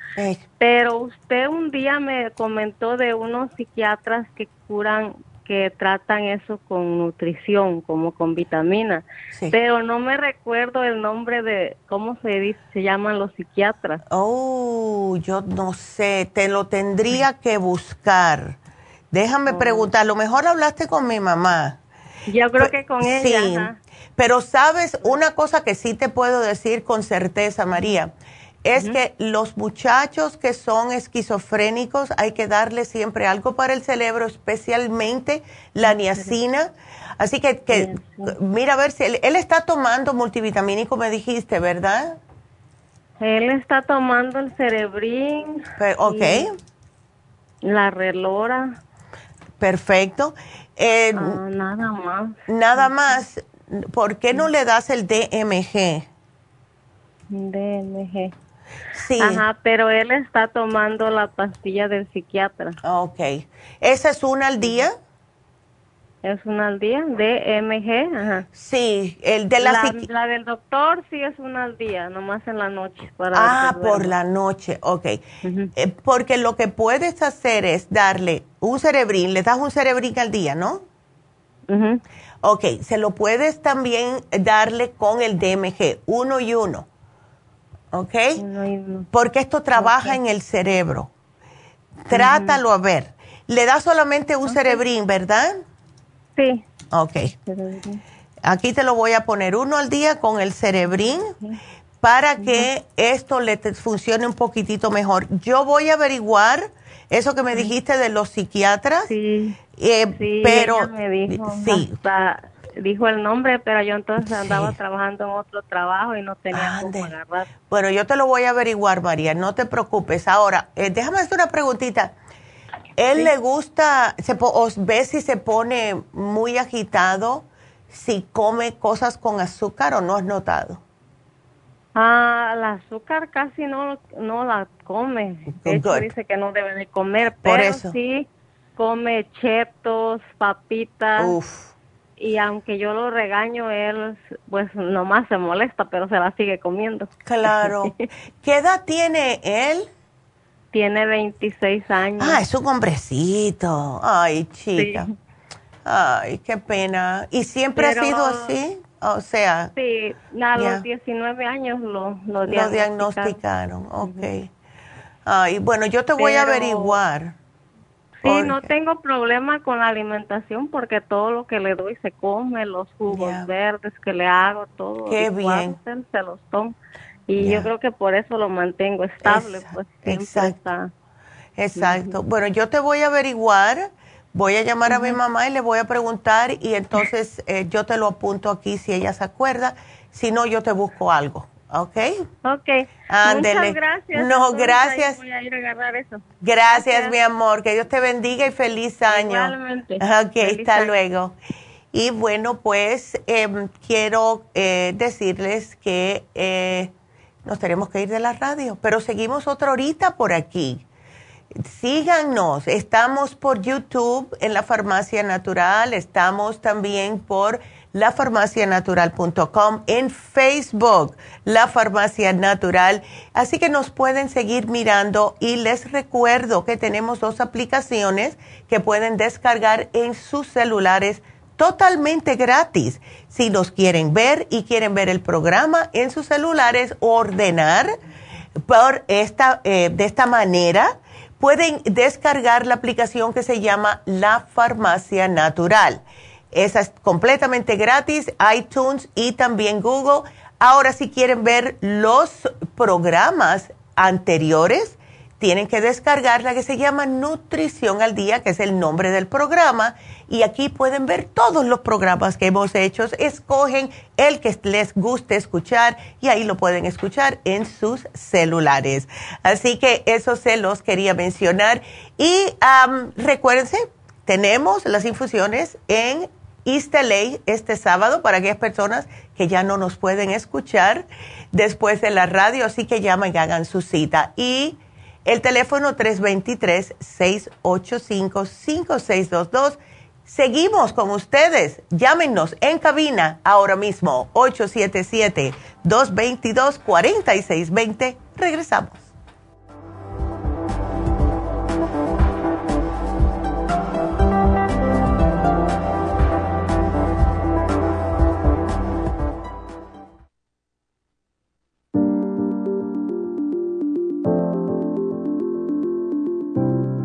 Pero usted un día me comentó de unos psiquiatras que curan que tratan eso con nutrición, como con vitaminas. Pero no me recuerdo el nombre de cómo se dice, se llaman los psiquiatras. Oh, yo no sé, te lo tendría que buscar. Déjame oh. preguntar, a lo mejor hablaste con mi mamá. Yo creo que con ella. Sí, pero sabes, una cosa que sí te puedo decir con certeza, María, es que los muchachos que son esquizofrénicos hay que darle siempre algo para el cerebro, especialmente la niacina. Así que, mira a ver si él, está tomando multivitamínico, me dijiste, ¿verdad? Él está tomando el cerebrín. ok. La relora. Perfecto. Eh, ah, nada más. Nada más. ¿Por qué no le das el DMG? DMG. Sí. Ajá, pero él está tomando la pastilla del psiquiatra. Ok. ¿Esa es una al día? Es una al día, DMG, ajá. Sí, el de la... La, la del doctor sí es una al día, nomás en la noche. Para ah, por la noche, ok. Eh, porque lo que puedes hacer es darle un cerebrín, le das un cerebrín al día, ¿no? Ok, se lo puedes también darle con el DMG, uno y uno. ¿ok? Porque esto trabaja en el cerebro. Trátalo a ver. Le da solamente un cerebrín, ¿verdad? Sí. Ok. Aquí te lo voy a poner uno al día con el cerebrín para que esto le funcione un poquitito mejor. Yo voy a averiguar eso que me dijiste de los psiquiatras. Sí. Eh, pero me dijo, sí dijo el nombre, pero yo entonces andaba trabajando en otro trabajo y no tenía cómo agarrar. Bueno, yo te lo voy a averiguar, María, no te preocupes. Ahora, eh, déjame hacer una preguntita. ¿Él le gusta, se o ve si se pone muy agitado, si come cosas con azúcar o no has notado? Ah, el azúcar casi no, no la come. De hecho, dice que no debe de comer, pero sí come chetos, papitas. Uf y aunque yo lo regaño, él pues nomás se molesta, pero se la sigue comiendo. Claro. ¿Qué edad tiene él? Tiene 26 años. Ah, es un hombrecito. Ay, chica. Ay, qué pena. ¿Y siempre ha sido así? O sea. Sí, a los 19 años lo, lo diagnosticaron. Lo diagnosticaron, ok. Ay, bueno, yo te voy a averiguar. Sí, no tengo problema con la alimentación porque todo lo que le doy se come, los jugos verdes que le hago, todo. Qué bien. Se los tomo. Y yo creo que por eso lo mantengo estable. pues Exacto. Exacto. Bueno, yo te voy a averiguar, voy a llamar a mi mamá y le voy a preguntar y entonces eh, yo te lo apunto aquí si ella se acuerda. Si no, yo te busco algo. ¿Ok? Ok. Muchas gracias. No, gracias. Voy a ir a agarrar eso. Gracias, mi amor. Que Dios te bendiga y feliz año. Igualmente. Ok, hasta luego. Y bueno, pues em, quiero eh, decirles que eh, nos tenemos que ir de la radio, pero seguimos otra horita por aquí. Síganos, estamos por YouTube en la Farmacia Natural, estamos también por lafarmacianatural.com, en Facebook, La Farmacia Natural. Así que nos pueden seguir mirando y les recuerdo que tenemos dos aplicaciones que pueden descargar en sus celulares totalmente gratis. Si los quieren ver y quieren ver el programa en sus celulares, ordenar por esta, eh, de esta manera, pueden descargar la aplicación que se llama La Farmacia Natural esa es completamente gratis, iTunes y también Google. Ahora, si quieren ver los programas anteriores, tienen que descargar la que se llama Nutrición al Día, que es el nombre del programa. Y aquí pueden ver todos los programas que hemos hecho. Escogen el que les guste escuchar y ahí lo pueden escuchar en sus celulares. Así que eso se los quería mencionar. Y recuérdense, tenemos las infusiones en LA este sábado para aquellas personas que ya no nos pueden escuchar. después de la radio, así que llamen y hagan su cita. Y el teléfono 323-685-5622. Seguimos con ustedes. Llámenos en cabina ahora mismo, 877-222-4620. Regresamos.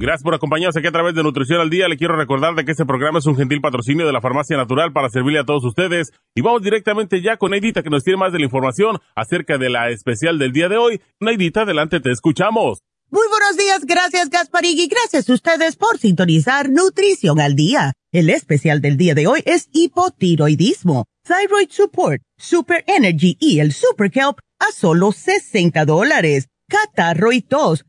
Gracias por acompañarnos aquí a través de Nutrición al Día. Le quiero recordar de que este programa es un gentil patrocinio de la Farmacia Natural para servirle a todos ustedes. Y vamos directamente ya con Neidita que nos tiene más de la información acerca de la especial del día de hoy. Neidita, adelante, te escuchamos. Muy buenos días, gracias Gasparig y gracias a ustedes por sintonizar Nutrición al Día. El especial del día de hoy es hipotiroidismo, Thyroid Support, Super Energy y el Super Kelp a solo 60 dólares. Catarro y tos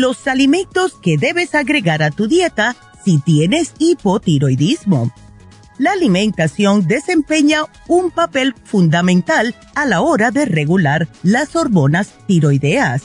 Los alimentos que debes agregar a tu dieta si tienes hipotiroidismo. La alimentación desempeña un papel fundamental a la hora de regular las hormonas tiroideas.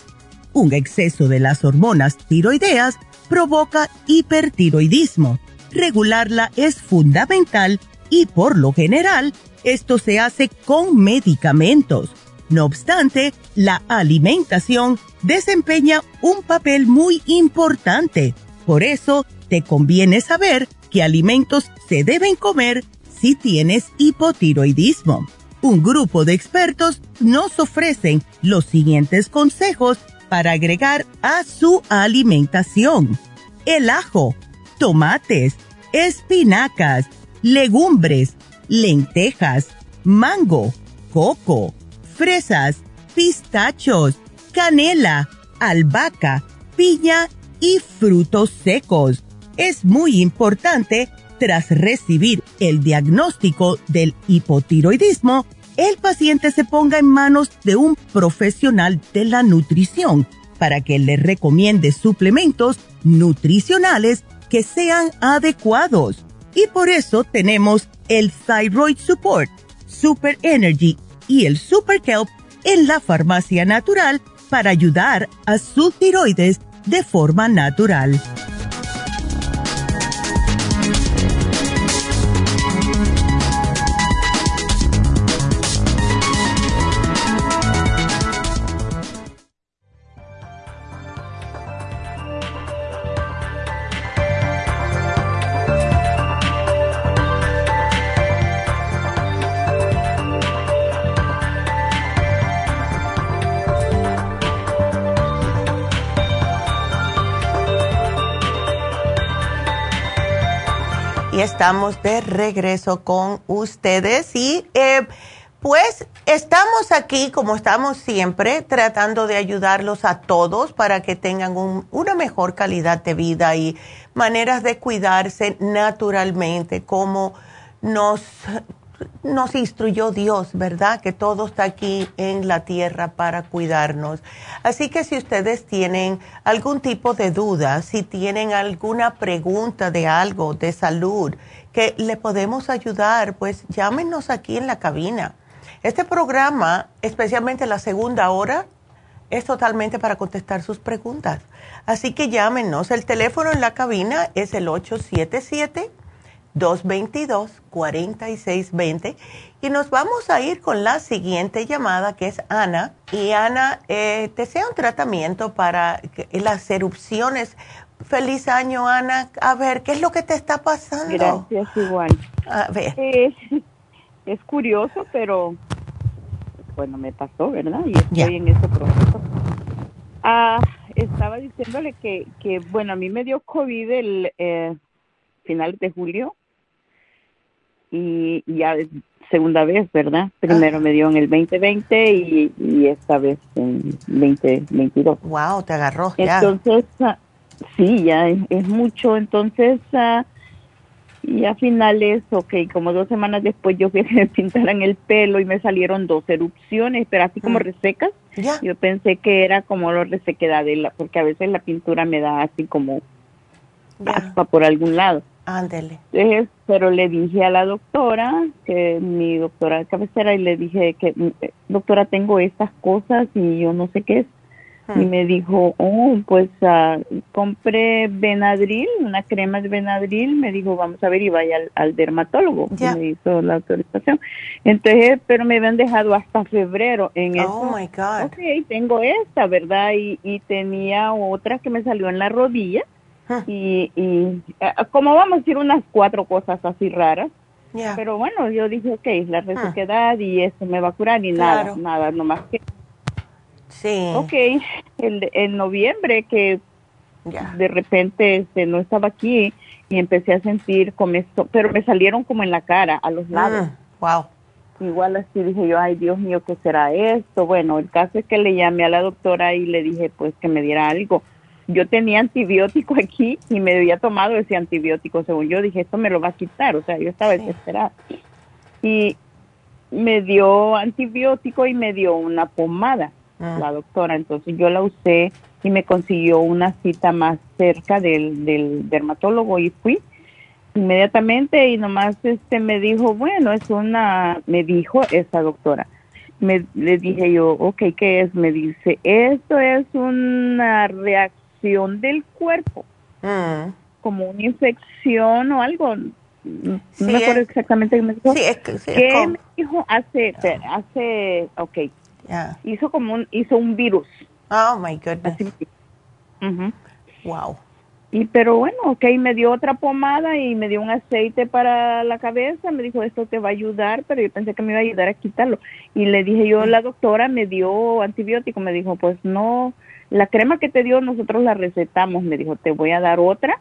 Un exceso de las hormonas tiroideas provoca hipertiroidismo. Regularla es fundamental y por lo general esto se hace con medicamentos no obstante, la alimentación desempeña un papel muy importante. Por eso, te conviene saber qué alimentos se deben comer si tienes hipotiroidismo. Un grupo de expertos nos ofrecen los siguientes consejos para agregar a su alimentación. El ajo, tomates, espinacas, legumbres, lentejas, mango, coco, fresas, pistachos, canela, albahaca, piña y frutos secos. Es muy importante, tras recibir el diagnóstico del hipotiroidismo, el paciente se ponga en manos de un profesional de la nutrición para que le recomiende suplementos nutricionales que sean adecuados Y por eso tenemos el Thyroid Support, Super Energy y el Super Kelp en la farmacia natural para ayudar a su tiroides de forma natural. Estamos de regreso con ustedes y eh, pues estamos aquí como estamos siempre tratando de ayudarlos a todos para que tengan una mejor calidad de vida y maneras de cuidarse naturalmente como nos nos instruyó Dios, ¿verdad? Que todo está aquí en la tierra para cuidarnos. Así que si ustedes tienen algún tipo de duda, si tienen alguna pregunta de algo de salud que le podemos ayudar, pues llámenos aquí en la cabina. Este programa, especialmente la segunda hora, es totalmente para contestar sus preguntas. Así que llámenos. El teléfono en la cabina es el 877 222-4620. Y nos vamos a ir con la siguiente llamada que es Ana. Y Ana, eh, desea un tratamiento para las erupciones. Feliz año, Ana. A ver, ¿qué es lo que te está pasando? Gracias, igual. A ver. Eh, es curioso, pero bueno, me pasó, ¿verdad? Y estoy en ese proceso. Ah, estaba diciéndole que, que, bueno, a mí me dio COVID el eh, final de julio y, ya segunda vez, ¿verdad? Primero me dio en el 2020 y, y esta vez en 2022. Wow, te agarró. Entonces, ah, sí, ya es, mucho. Entonces, uh, y a finales, ok, como dos semanas después yo fui a que me pintaran el pelo y me salieron dos erupciones, pero así como mm. resecas. Yo pensé que era como la resequedad, de la, porque a veces la pintura me da así como aspa por algún lado. Ándele. pero le dije a la doctora, que mi doctora de cabecera, y le dije que, mm, eh, doctora, tengo estas cosas y yo no sé qué es. Y hmm. me dijo, oh, pues uh, compré Benadryl, una crema de Benadryl. Me dijo, vamos a ver, y vaya al, dermatólogo. Me hizo la autorización. Entonces, pero me habían dejado hasta febrero en oh, eso. Oh my God. Ok, tengo esta, ¿verdad? Y, y tenía otra que me salió en la rodilla y, y eh, como vamos a decir unas cuatro cosas así raras. Pero bueno, yo dije, ok, la resequedad y eso me va a curar y nada, nada, nomás que... Sí. Ok, el, en noviembre que de repente este, no estaba aquí y empecé a sentir esto pero me salieron como en la cara, a los lados. wow. Igual así dije yo, ay Dios mío, ¿qué será esto? Bueno, el caso es que le llamé a la doctora y le dije pues que me diera algo yo tenía antibiótico aquí y me había tomado ese antibiótico, según yo dije, esto me lo va a quitar, o sea, yo estaba desesperada. Y me dio antibiótico y me dio una pomada, ah. la doctora, entonces yo la usé y me consiguió una cita más cerca del, del dermatólogo y fui inmediatamente y nomás este me dijo, bueno, es una, me dijo esa doctora, me, le dije yo, ok, ¿qué es? Me dice, esto es una reacción del cuerpo, mm. como una infección o algo. no me acuerdo exactamente qué me dijo. Sí, es ¿Qué me dijo hace, hace, ok, hizo como un, hizo un virus. Oh my goodness. Wow. Y pero bueno, ok, me dio otra pomada y me dio un aceite para la cabeza, me dijo esto te va a ayudar, pero yo pensé que me iba a ayudar a quitarlo. Y le dije yo, la doctora me dio antibiótico, me dijo, pues no, la crema que te dio nosotros la recetamos, me dijo, te voy a dar otra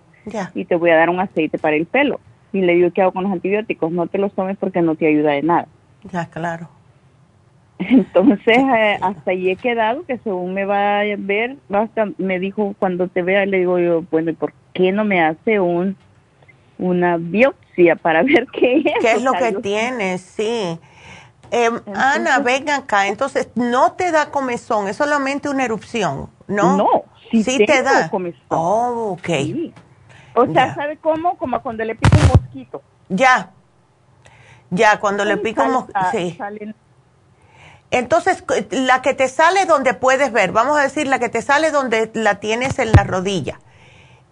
y te voy a dar un aceite para el pelo. Y le digo, ¿qué hago con los antibióticos? No te los tomes porque no te ayuda de nada. Ya, claro. Entonces, eh, hasta ahí he quedado, que según me va a ver, basta, me dijo, cuando te vea, le digo yo, bueno, ¿y por qué no me hace un una biopsia para ver qué es? ¿Qué es lo que tienes? Sí. Eh, Ana, venga acá. Entonces, no te da comezón, es solamente una erupción, ¿no? No, sí, te da. Comezón. Oh, ok. O sea, ¿sabe cómo? Como cuando le pica un mosquito. Ya. Ya, cuando le pica un mosquito. Sí. Entonces, la que te sale donde puedes ver, vamos a decir la que te sale donde la tienes en la rodilla.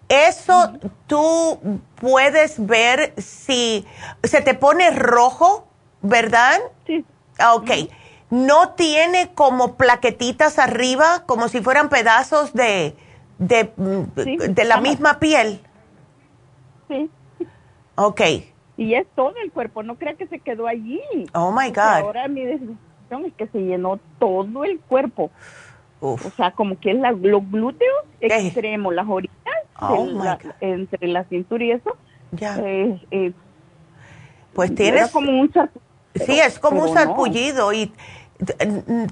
Eso tú puedes ver si se te pone rojo, ¿verdad? Sí. Ah, ok. No tiene como plaquetitas arriba, como si fueran pedazos de, de, de la misma piel. Sí. Ok. Y es todo el cuerpo, no crea que se quedó allí. Oh my God. Ahora mi decisión es que se llenó todo el cuerpo. O sea, como que es la, los glúteos extremos, las orillas, oh entre la cintura y eso. Ya. Eh, eh, pues tienes. como un Sí, es como un sarpullido y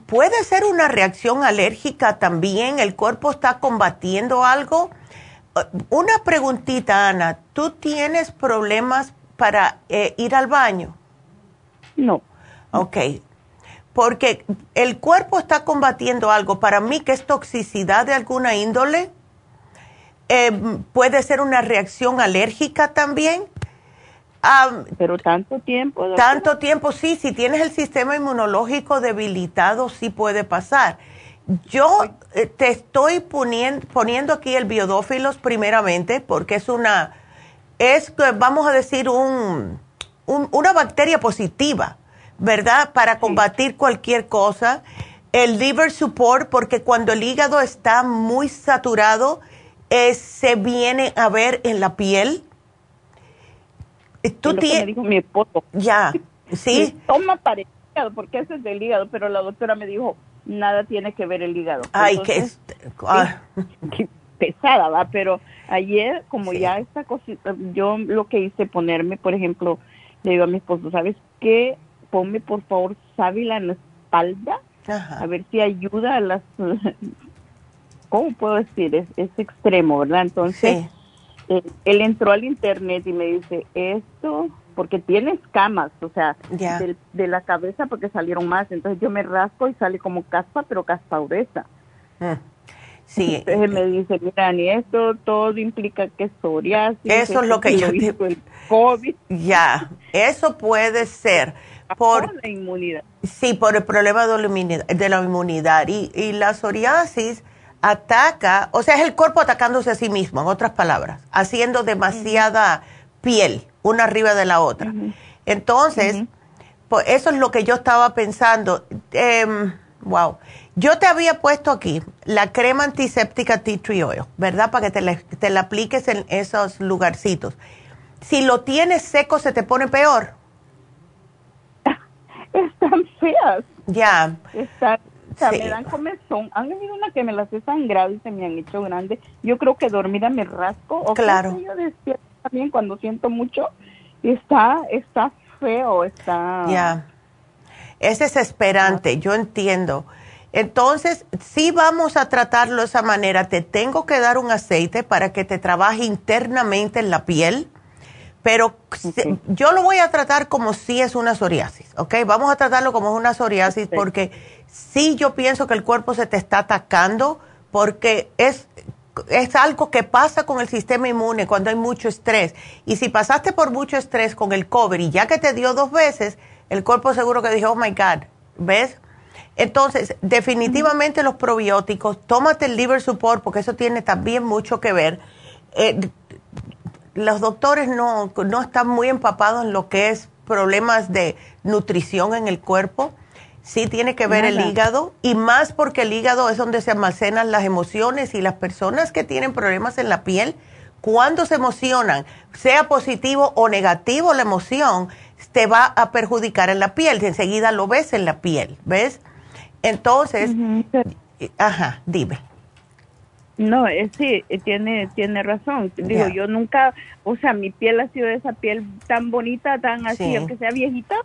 puede ser una reacción alérgica también. El cuerpo está combatiendo algo. Una preguntita, Ana. ¿Tú tienes problemas para eh, ir al baño? No. Ok. Porque el cuerpo está combatiendo algo. Para mí, que es toxicidad de alguna índole, eh, puede ser una reacción alérgica también. Pero tanto tiempo. Tanto tiempo, sí. Si tienes el sistema inmunológico debilitado, sí puede pasar. Yo eh, te estoy poniendo, poniendo aquí el biodófilos primeramente porque es una, es, vamos a decir, un, una bacteria positiva, ¿verdad? Para combatir cualquier cosa. El liver support, porque cuando el hígado está muy saturado, eh, se viene a ver en la piel. Tú tienes. dijo mi esposo. Ya, sí. Toma para el hígado, porque ese es del hígado, pero la doctora me dijo, nada tiene que ver el hígado. Ay, que ah. pesada, ¿va? Pero ayer, como ya esta cosita, yo lo que hice ponerme, por ejemplo, le digo a mi esposo, ¿sabes qué? Ponme por favor sábila en la espalda, a ver si ayuda a las, ¿cómo puedo decir? Es, es extremo, ¿verdad? Entonces, eh, él entró al internet y me dice, esto porque tiene escamas, o sea, de, la cabeza porque salieron más. Entonces yo me rasco y sale como caspa, pero caspa gruesa. Mm. Sí. Entonces me dice, mira, ni esto todo implica que es psoriasis. Eso es lo que yo digo. El COVID. Ya, eso puede ser. Por la inmunidad. Sí, por el problema de la inmunidad. De la inmunidad. Y, y la psoriasis ataca, o sea, es el cuerpo atacándose a sí mismo, en otras palabras, haciendo demasiada piel una arriba de la otra. Entonces, pues eso es lo que yo estaba pensando. wow. Yo te había puesto aquí la crema antiséptica Tea Tree Oil, ¿verdad? Para que te la, te la apliques en esos lugarcitos. Si lo tienes seco, ¿se te pone peor? Están feas. Ya. Están, me dan comezón. Han venido una que me las he sangrado y se me han hecho grandes. Yo creo que dormida me rasco. O claro. Yo despierto también cuando siento mucho está, está feo, está... Ya, es desesperante, yo entiendo. Entonces, si vamos a tratarlo de esa manera. Te tengo que dar un aceite para que te trabaje internamente en la piel, pero yo lo voy a tratar como si es una psoriasis, ¿ok? Vamos a tratarlo como una psoriasis porque sí yo pienso que el cuerpo se te está atacando porque es es algo que pasa con el sistema inmune cuando hay mucho estrés. Y si pasaste por mucho estrés con el cover y ya que te dio dos veces, el cuerpo seguro que dijo, oh my God, ¿ves? Entonces, definitivamente los probióticos, tómate el liver support porque eso tiene también mucho que ver. Eh, los doctores no, no están muy empapados en lo que es problemas de nutrición en el cuerpo sí tiene que ver el hígado y más porque el hígado es donde se almacenan las emociones y las personas que tienen problemas en la piel, cuando se emocionan, sea positivo o negativo la emoción, te va a perjudicar en la piel, enseguida lo ves en la piel, ¿ves? Entonces, ajá, dime. No, sí, tiene, tiene razón. Digo, yo nunca, o sea, mi piel ha sido esa piel tan bonita, tan así, aunque sea viejita,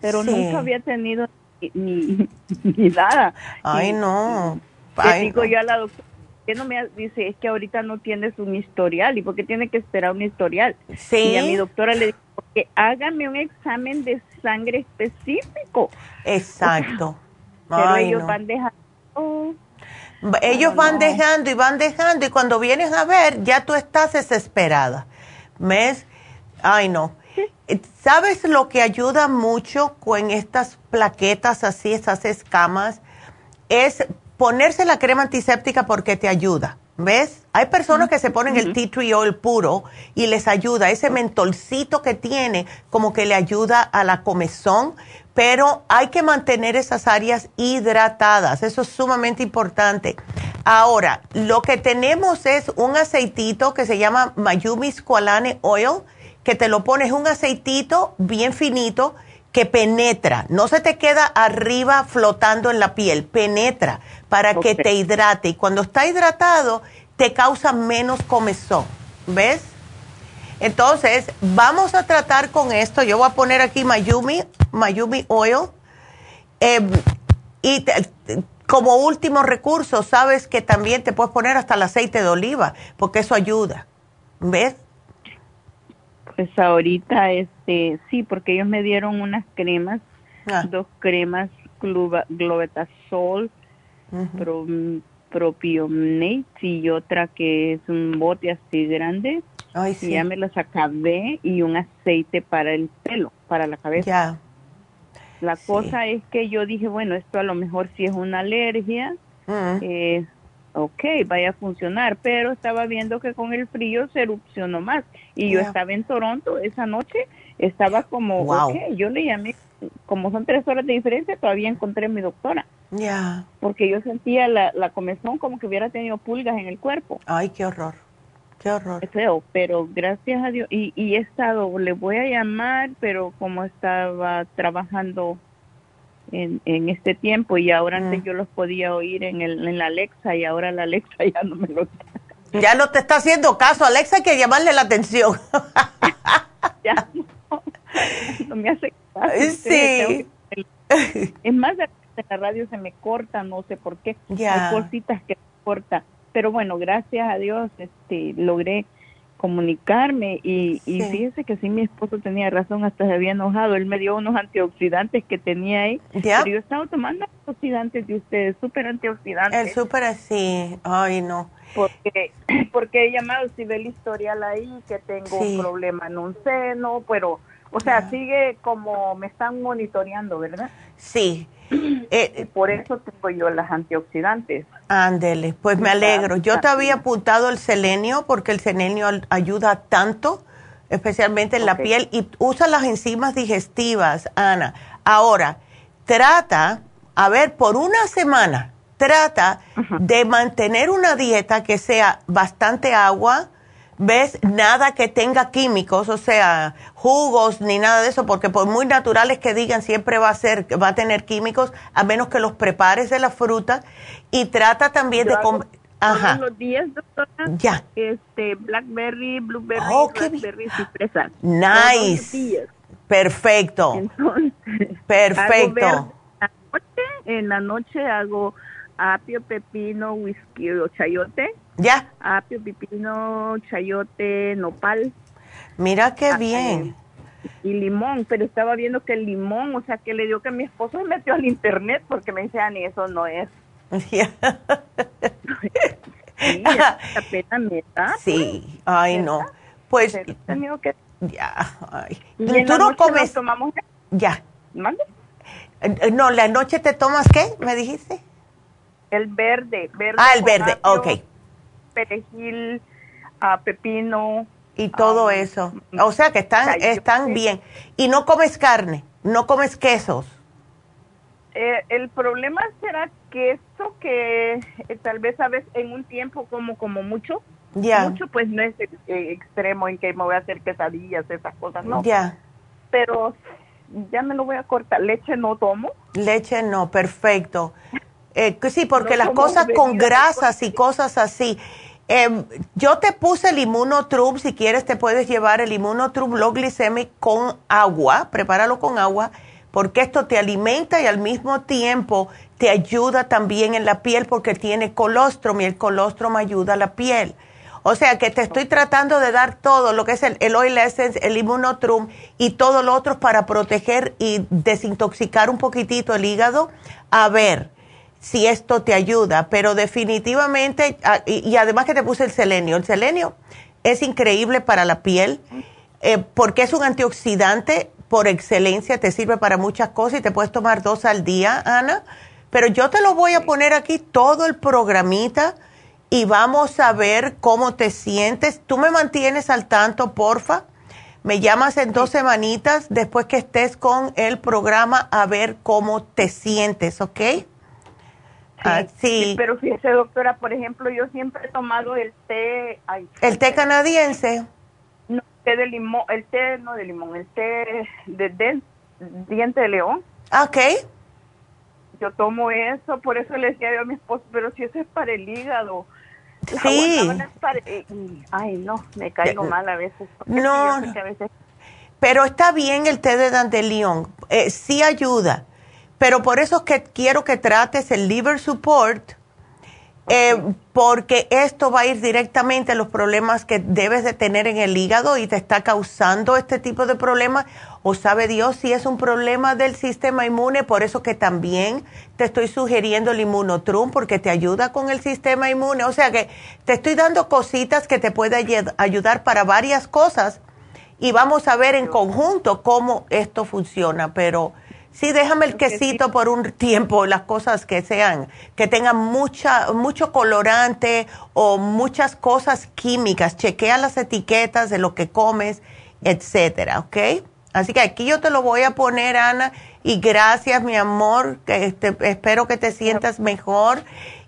pero nunca había tenido ni, ni nada. Ay, no. Le digo yo a la doctora, que no me dice? Es que ahorita no tienes un historial. ¿Y por qué tiene que esperar un historial? Sí. Y a mi doctora le digo, que hágame un examen de sangre específico. Exacto. pero ellos van dejando... Ellos van dejando y van dejando y cuando vienes a ver ya tú estás desesperada. ¿Ves? Ay, no. ¿Sabes lo que ayuda mucho con estas plaquetas así, esas escamas? Es ponerse la crema antiséptica porque te ayuda. ¿Ves? Hay personas que se ponen el tea tree oil puro y les ayuda. Ese mentolcito que tiene, como que le ayuda a la comezón, pero hay que mantener esas áreas hidratadas. Eso es sumamente importante. Ahora, lo que tenemos es un aceitito que se llama Mayumi Squalane Oil, que te lo pones un aceitito bien finito que penetra, no se te queda arriba flotando en la piel, penetra para que te hidrate. Y cuando está hidratado, te causa menos comezón. ¿Ves? Entonces, vamos a tratar con esto. Yo voy a poner aquí Mayumi, Mayumi Oil. Em, y como último recurso, sabes que también te puedes poner hasta el aceite de oliva, porque eso ayuda. ¿Ves? Pues ahorita, este, sí, porque ellos me dieron unas cremas, ah. dos cremas Globetasol, Propionate y otra que es un bote así grande. Ay, sí. ya me las acabé y un aceite para el pelo, para la cabeza. Ya. La cosa es que yo dije, bueno, esto a lo mejor sí es una alergia. Eh, ok, vaya a funcionar, pero estaba viendo que con el frío se erupcionó más. Y yo estaba en Toronto esa noche, estaba como, ok, yo le llamé, como son tres horas de diferencia, todavía encontré a mi doctora. Ya. Porque yo sentía la, la comezón como que hubiera tenido pulgas en el cuerpo. Ay, qué horror. Qué horror. Es feo, pero gracias a Dios. Y, y he estado, le voy a llamar, pero como estaba trabajando en, en este tiempo y ahora antes mm. yo los podía oír en, el, en la Alexa y ahora la Alexa ya no me lo Ya no te está haciendo caso, Alexa hay que llamarle la atención. ya no, me hace caso. Sí. Es más, en la radio se me corta, no sé por qué. Hay cositas que me corta. Pero bueno, gracias a Dios este, logré comunicarme y, y fíjese que sí mi esposo tenía razón, hasta se había enojado, él me dio unos antioxidantes que tenía ahí, pero yo estaba tomando antioxidantes de ustedes, súper antioxidantes. El súper así, ay no. Porque, porque he llamado, si ve el historial ahí, que tengo un problema en un seno, pero, o sea, sigue como me están monitoreando, ¿verdad? Sí. Eh, por eso tengo yo las antioxidantes. Ándele, pues me alegro. Yo te había apuntado el selenio porque el selenio ayuda tanto, especialmente en la piel, y usa las enzimas digestivas, Ana. Ahora, trata, a ver, por una semana, trata de mantener una dieta que sea bastante agua, ¿ves? Nada que tenga químicos, o sea, jugos ni nada de eso, porque por muy naturales que digan, siempre va a ser, va a tener químicos, a menos que los prepares de la fruta. Y trata también de comer. Ajá. los días, doctora. Ya. Este, blackberry, blueberry, oh, raspberry y fresa. Nice. Perfecto. Entonces, Perfecto. en la noche hago apio, pepino, whisky o chayote ya. Apio, pipino, chayote, nopal. Mira qué ah, bien. Eh, y limón, pero estaba viendo que el limón, o sea, que le dio que mi esposo me metió al internet porque me dice, Ani, eso no es. sí, pena me Sí, ay, no. Pues. Que... Ya, ay. ¿Y ¿Tú no comes? tomamos? Ya. ¿Mande? Eh, no, la noche te tomas qué, me dijiste. El verde, verde. Ah, el verde, ok perejil, uh, pepino. Y todo um, eso. O sea que están, están bien. ¿Y no comes carne? ¿No comes quesos? Eh, el problema será queso que eh, tal vez a veces en un tiempo como como mucho. Ya. Mucho pues no es eh, extremo en que me voy a hacer quesadillas, esas cosas, no. Ya. Pero ya me lo voy a cortar. Leche no tomo. Leche no, perfecto. Eh, sí, porque las cosas con grasas y cosas así. Em, yo te puse el Immunotrub, si quieres te puedes llevar el Immunotrub Low Glycemic con agua, prepáralo con agua, porque esto te alimenta y al mismo tiempo te ayuda también en la piel porque tiene colostrum y el colostrum ayuda a la piel. O sea que te estoy tratando de dar todo lo que es el, el Oil Essence, el Immunotrum y todo lo otro para proteger y desintoxicar un poquitito el hígado. A ver, si esto te ayuda, pero definitivamente, ah, y, además que te puse el selenio, el selenio es increíble para la piel eh, porque es un antioxidante por excelencia, te sirve para muchas cosas y te puedes tomar dos al día, Ana. Pero yo te lo voy a poner aquí todo el programita y vamos a ver cómo te sientes. Tú me mantienes al tanto, porfa. Me llamas en dos semanitas después que estés con el programa a ver cómo te sientes, ¿ok? Ah, sí, Pero fíjese, doctora, por ejemplo, yo siempre he tomado el té. ¿El té canadiense? No, el té de limón, el té no de limón, el té de, diente de león. Ah, ok. Yo tomo eso, por eso le decía yo a mi esposo, pero si eso es para el hígado. Sí. Ay, no, me caigo mal a veces. No, a veces... pero está bien el té de dandelion, eh, sí ayuda pero por eso es que quiero que trates el liver support, eh, porque esto va a ir directamente a los problemas que debes de tener en el hígado y te está causando este tipo de problemas. O sabe Dios si es un problema del sistema inmune, por eso que también te estoy sugiriendo el inmunotrum, porque te ayuda con el sistema inmune. O sea que te estoy dando cositas que te pueden ayudar para varias cosas y vamos a ver en conjunto cómo esto funciona, pero Sí, déjame el quesito por un tiempo, las cosas que sean, que tengan mucha, mucho colorante o muchas cosas químicas. Chequea las etiquetas de lo que comes, etcétera, ¿ok? Así que aquí yo te lo voy a poner, Ana, y gracias, mi amor, que este, espero que te sientas mejor.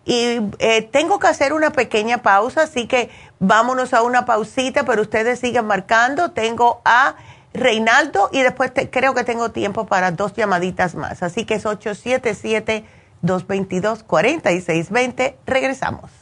Y eh, tengo que hacer una pequeña pausa, así que vámonos a una pausita, pero ustedes sigan marcando. Tengo a Reinaldo y después creo que tengo tiempo para dos llamaditas más. Así que es 877-222-4620. Regresamos.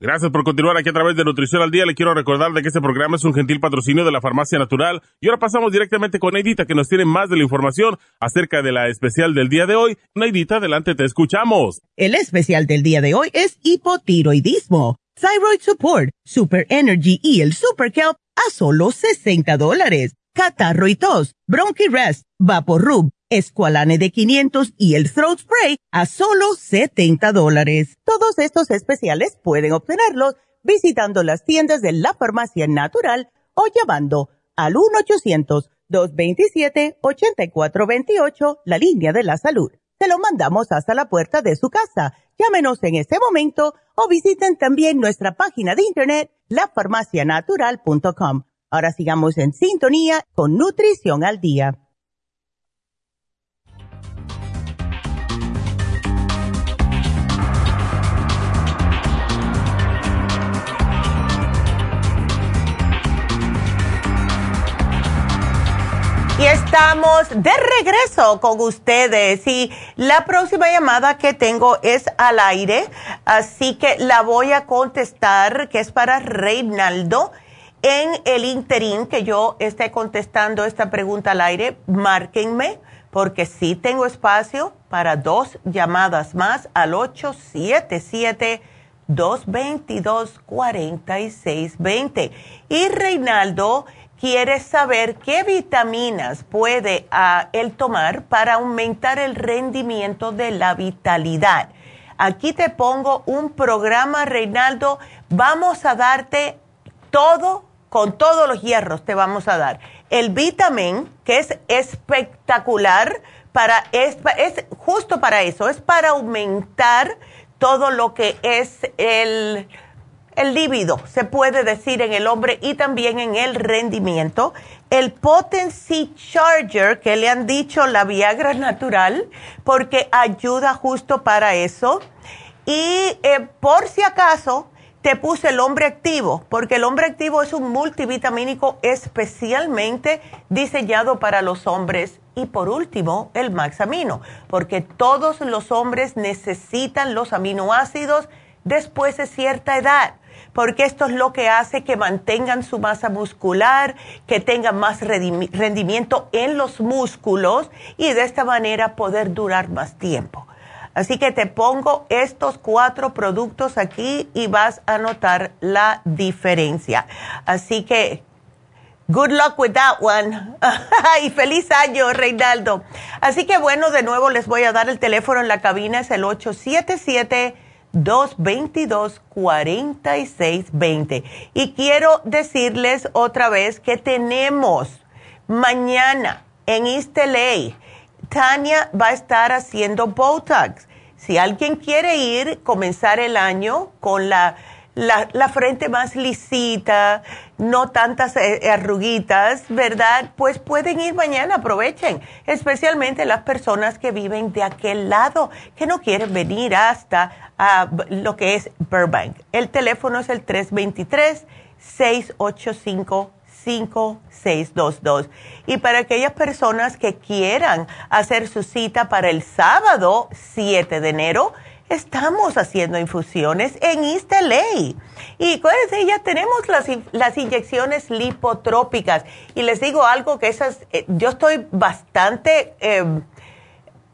Gracias por continuar aquí a través de Nutrición al Día. Le quiero recordar de que este programa es un gentil patrocinio de la Farmacia Natural. Y ahora pasamos directamente con Neidita, que nos tiene más de la información acerca de la especial del día de hoy. Neidita, adelante, te escuchamos. El especial del día de hoy es hipotiroidismo, thyroid support, super energy y el super kelp a solo 60 dólares. Catarro y tos, bronchi rest, rub Esqualane de 500 y el Throat Spray a solo 70 dólares. Todos estos especiales pueden obtenerlos visitando las tiendas de la farmacia natural o llamando al 1-800-227-8428, la línea de la salud. Se lo mandamos hasta la puerta de su casa. Llámenos en este momento o visiten también nuestra página de internet, lafarmacianatural.com. Ahora sigamos en sintonía con Nutrición al Día. Y estamos de regreso con ustedes y la próxima llamada que tengo es al aire, así que la voy a contestar, que es para Reinaldo. En el interín que yo esté contestando esta pregunta al aire, márquenme porque sí tengo espacio para dos llamadas más al 877 222 4620. Y Reinaldo quieres saber qué vitaminas puede ah, él tomar para aumentar el rendimiento de la vitalidad. Aquí te pongo un programa, Reinaldo. Vamos a darte todo, con todos los hierros te vamos a dar. El vitamin, que es espectacular, para, es, es justo para eso, es para aumentar todo lo que es el el líbido, se puede decir en el hombre y también en el rendimiento. El Potency Charger, que le han dicho la Viagra natural, porque ayuda justo para eso. Y eh, por si acaso, te puse el hombre activo, porque el hombre activo es un multivitamínico especialmente diseñado para los hombres. Y por último, el Max Amino, porque todos los hombres necesitan los aminoácidos después de cierta edad porque esto es lo que hace que mantengan su masa muscular, que tengan más rendimiento en los músculos y de esta manera poder durar más tiempo. Así que te pongo estos cuatro productos aquí y vas a notar la diferencia. Así que, good luck with that one. y feliz año, Reinaldo. Así que bueno, de nuevo les voy a dar el teléfono en la cabina, es el 877-222-4620. Y quiero decirles otra vez que tenemos mañana en LA, Tania va a estar haciendo Botox. Si alguien quiere ir, comenzar el año con la, la, frente más lisita, no tantas eh, arruguitas, ¿verdad? Pues pueden ir mañana, aprovechen, especialmente las personas que viven de aquel lado, que no quieren venir hasta a lo que es Burbank. El teléfono es el 323 685 5622. Y para aquellas personas que quieran hacer su cita para el sábado 7 de enero, estamos haciendo infusiones en LA. Y acuérdense, ya tenemos las, las inyecciones lipotrópicas. Y les digo algo que esas, eh, yo estoy bastante, em,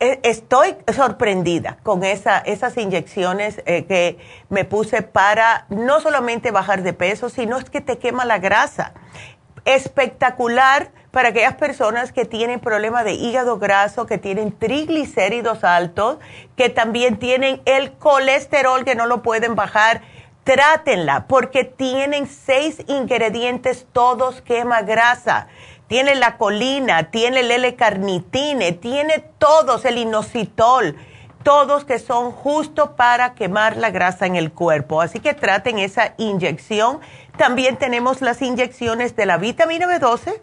e, estoy sorprendida con esa, esas inyecciones eh, que me puse para no solamente bajar de peso, sino es que te quema la grasa espectacular para aquellas personas que tienen problemas de hígado graso, que tienen triglicéridos altos, que también tienen el colesterol que no lo pueden bajar. Trátenla porque tienen seis ingredientes, todos quema grasa. Tiene la colina, tiene el L-carnitine, tiene todos el inositol todos que son justo para quemar la grasa en el cuerpo. Así que traten esa inyección. También tenemos las inyecciones de la vitamina B12,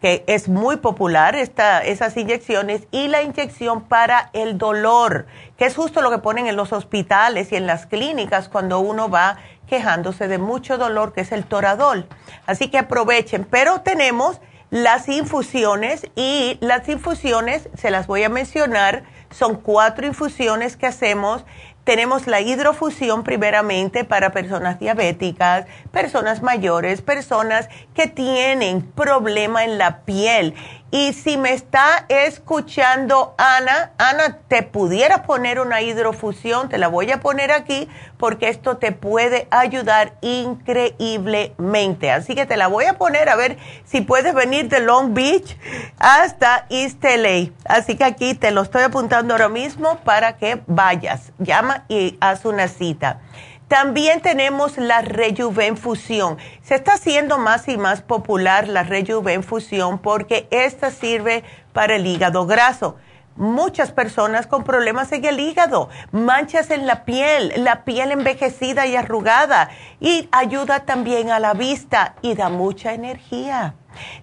que es muy popular esta, esas inyecciones, y la inyección para el dolor, que es justo lo que ponen en los hospitales y en las clínicas cuando uno va quejándose de mucho dolor, que es el toradol. Así que aprovechen. Pero tenemos las infusiones y las infusiones, se las voy a mencionar, son cuatro infusiones que hacemos. Tenemos la hidrofusión primeramente para personas diabéticas, personas mayores, personas que tienen problema en la piel y si me está escuchando Ana, Ana, te pudiera poner una hidrofusión, te la voy a poner aquí porque esto te puede ayudar increíblemente. Así que te la voy a poner a ver si puedes venir de Long Beach hasta East LA. Así que aquí te lo estoy apuntando ahora mismo para que vayas. Llama y haz una cita. También tenemos la Rejuvenfusión. Se está haciendo más y más popular la Rejuvenfusión porque esta sirve para el hígado graso. Muchas personas con problemas en el hígado, manchas en la piel, la piel envejecida y arrugada y ayuda también a la vista y da mucha energía.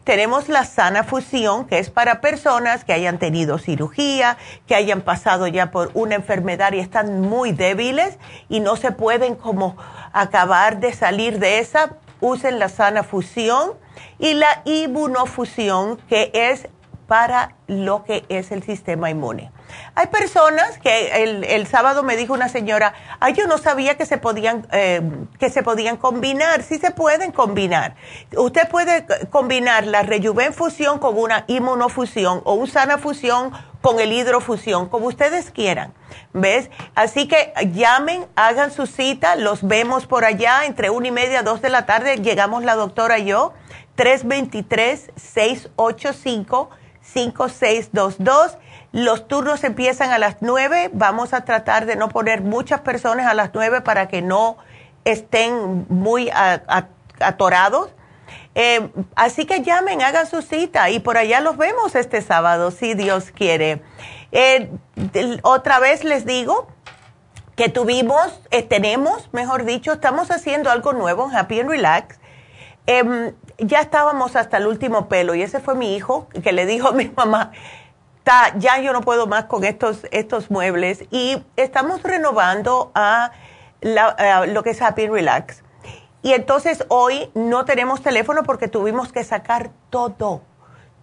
Tenemos la sana fusión, que es para personas que hayan tenido cirugía, que hayan pasado ya por una enfermedad y están muy débiles y no se pueden como acabar de salir de esa. Usen la sana fusión y la inmunofusión, que es para lo que es el sistema inmune. Hay personas que el, sábado me dijo una señora, ay, yo no sabía que se podían eh, que se podían combinar. Sí se pueden combinar. Usted puede combinar la rejuvenfusión con una inmunofusión o un sana fusión con el hidrofusión, como ustedes quieran. ¿Ves? Así que llamen, hagan su cita, los vemos por allá entre una y media, dos de la tarde, llegamos la doctora y yo, 323-685-5622 los turnos empiezan a las 9. Vamos a tratar de no poner muchas personas a las 9 para que no estén muy atorados. Eh, así que llamen, hagan su cita y por allá los vemos este sábado, si Dios quiere. Eh, otra vez les digo, que tuvimos, eh, tenemos, mejor dicho, estamos haciendo algo nuevo Happy and Relax. Ya estábamos hasta el último pelo y ese fue mi hijo que le dijo a mi mamá, ya yo no puedo más con estos, estos muebles y estamos renovando a, lo que es Happy Relax. Y entonces hoy no tenemos teléfono porque tuvimos que sacar todo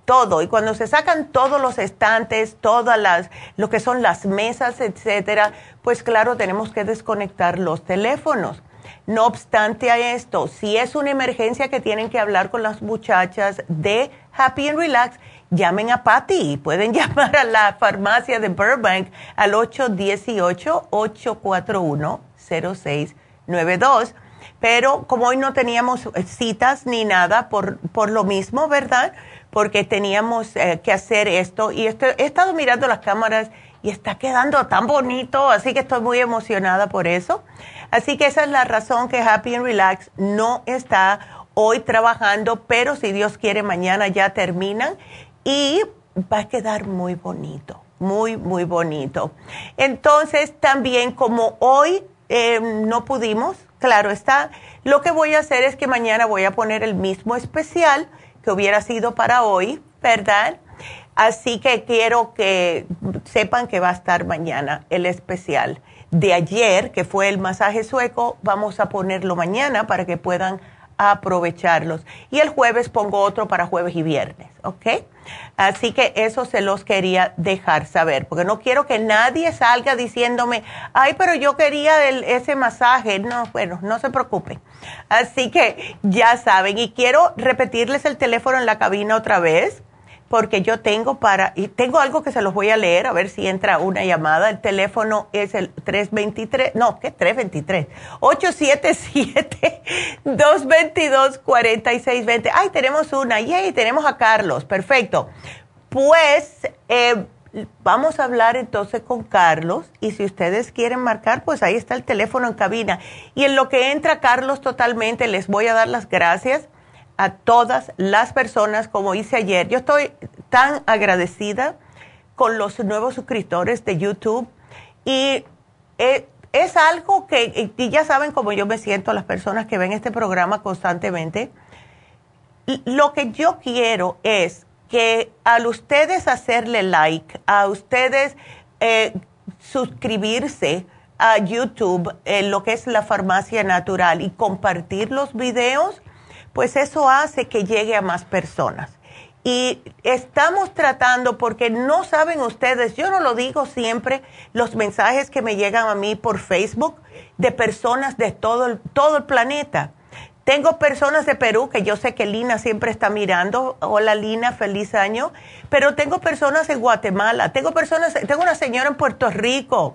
todo. Y cuando se sacan todos los estantes, todas las, lo que son las mesas, etcétera, pues claro, tenemos que desconectar los teléfonos. No obstante a esto, si es una emergencia que tienen que hablar con las muchachas de Happy and Relax, llamen a Patty. Pueden llamar a la farmacia de Burbank al 818-841-0692. Pero como hoy no teníamos citas ni nada por, por lo mismo, ¿verdad? porque teníamos eh, que hacer esto y he estado mirando las cámaras y está quedando tan bonito, así que estoy muy emocionada por eso. Así que esa es la razón que Happy and Relax no está hoy trabajando, pero si Dios quiere mañana ya terminan y va a quedar muy bonito, muy, muy bonito. Entonces también como hoy em, no pudimos, claro está, lo que voy a hacer es que mañana voy a poner el mismo especial que hubiera sido para hoy, ¿verdad? Así que quiero que sepan que va a estar mañana el especial. De ayer, que fue el masaje sueco, vamos a ponerlo mañana para que puedan aprovecharlos. Y el jueves pongo otro para jueves y viernes, ¿ok? Así que eso se los quería dejar saber, porque no quiero que nadie salga diciéndome, ay, pero yo quería ese masaje. No, bueno, no se preocupen. Así que ya saben, y quiero repetirles el teléfono en la cabina otra vez porque yo tengo para, y tengo algo que se los voy a leer, a ver si entra una llamada. El teléfono es el 323, no, ¿qué 323? 877-222-4620. Ay, tenemos una, yay, tenemos a Carlos, perfecto. Pues eh, vamos a hablar entonces con Carlos y si ustedes quieren marcar, pues ahí está el teléfono en cabina. Y en lo que entra Carlos totalmente, les voy a dar las gracias a todas las personas, como hice ayer. Yo estoy tan agradecida con los nuevos suscriptores de YouTube y eh, es algo que, y ya saben cómo yo me siento, las personas que ven este programa constantemente. Lo que yo quiero es que al ustedes hacerle like, a ustedes eh, suscribirse a YouTube, en lo que es la farmacia natural y compartir los videos, pues eso hace que llegue a más personas. Y estamos tratando, porque no saben ustedes, yo no lo digo siempre, los mensajes que me llegan a mí por Facebook de personas de todo el, todo el planeta. Tengo personas de Perú, que yo sé que Lina siempre está mirando. Hola Lina, feliz año. Pero tengo personas en Guatemala, tengo personas, tengo una señora en Puerto Rico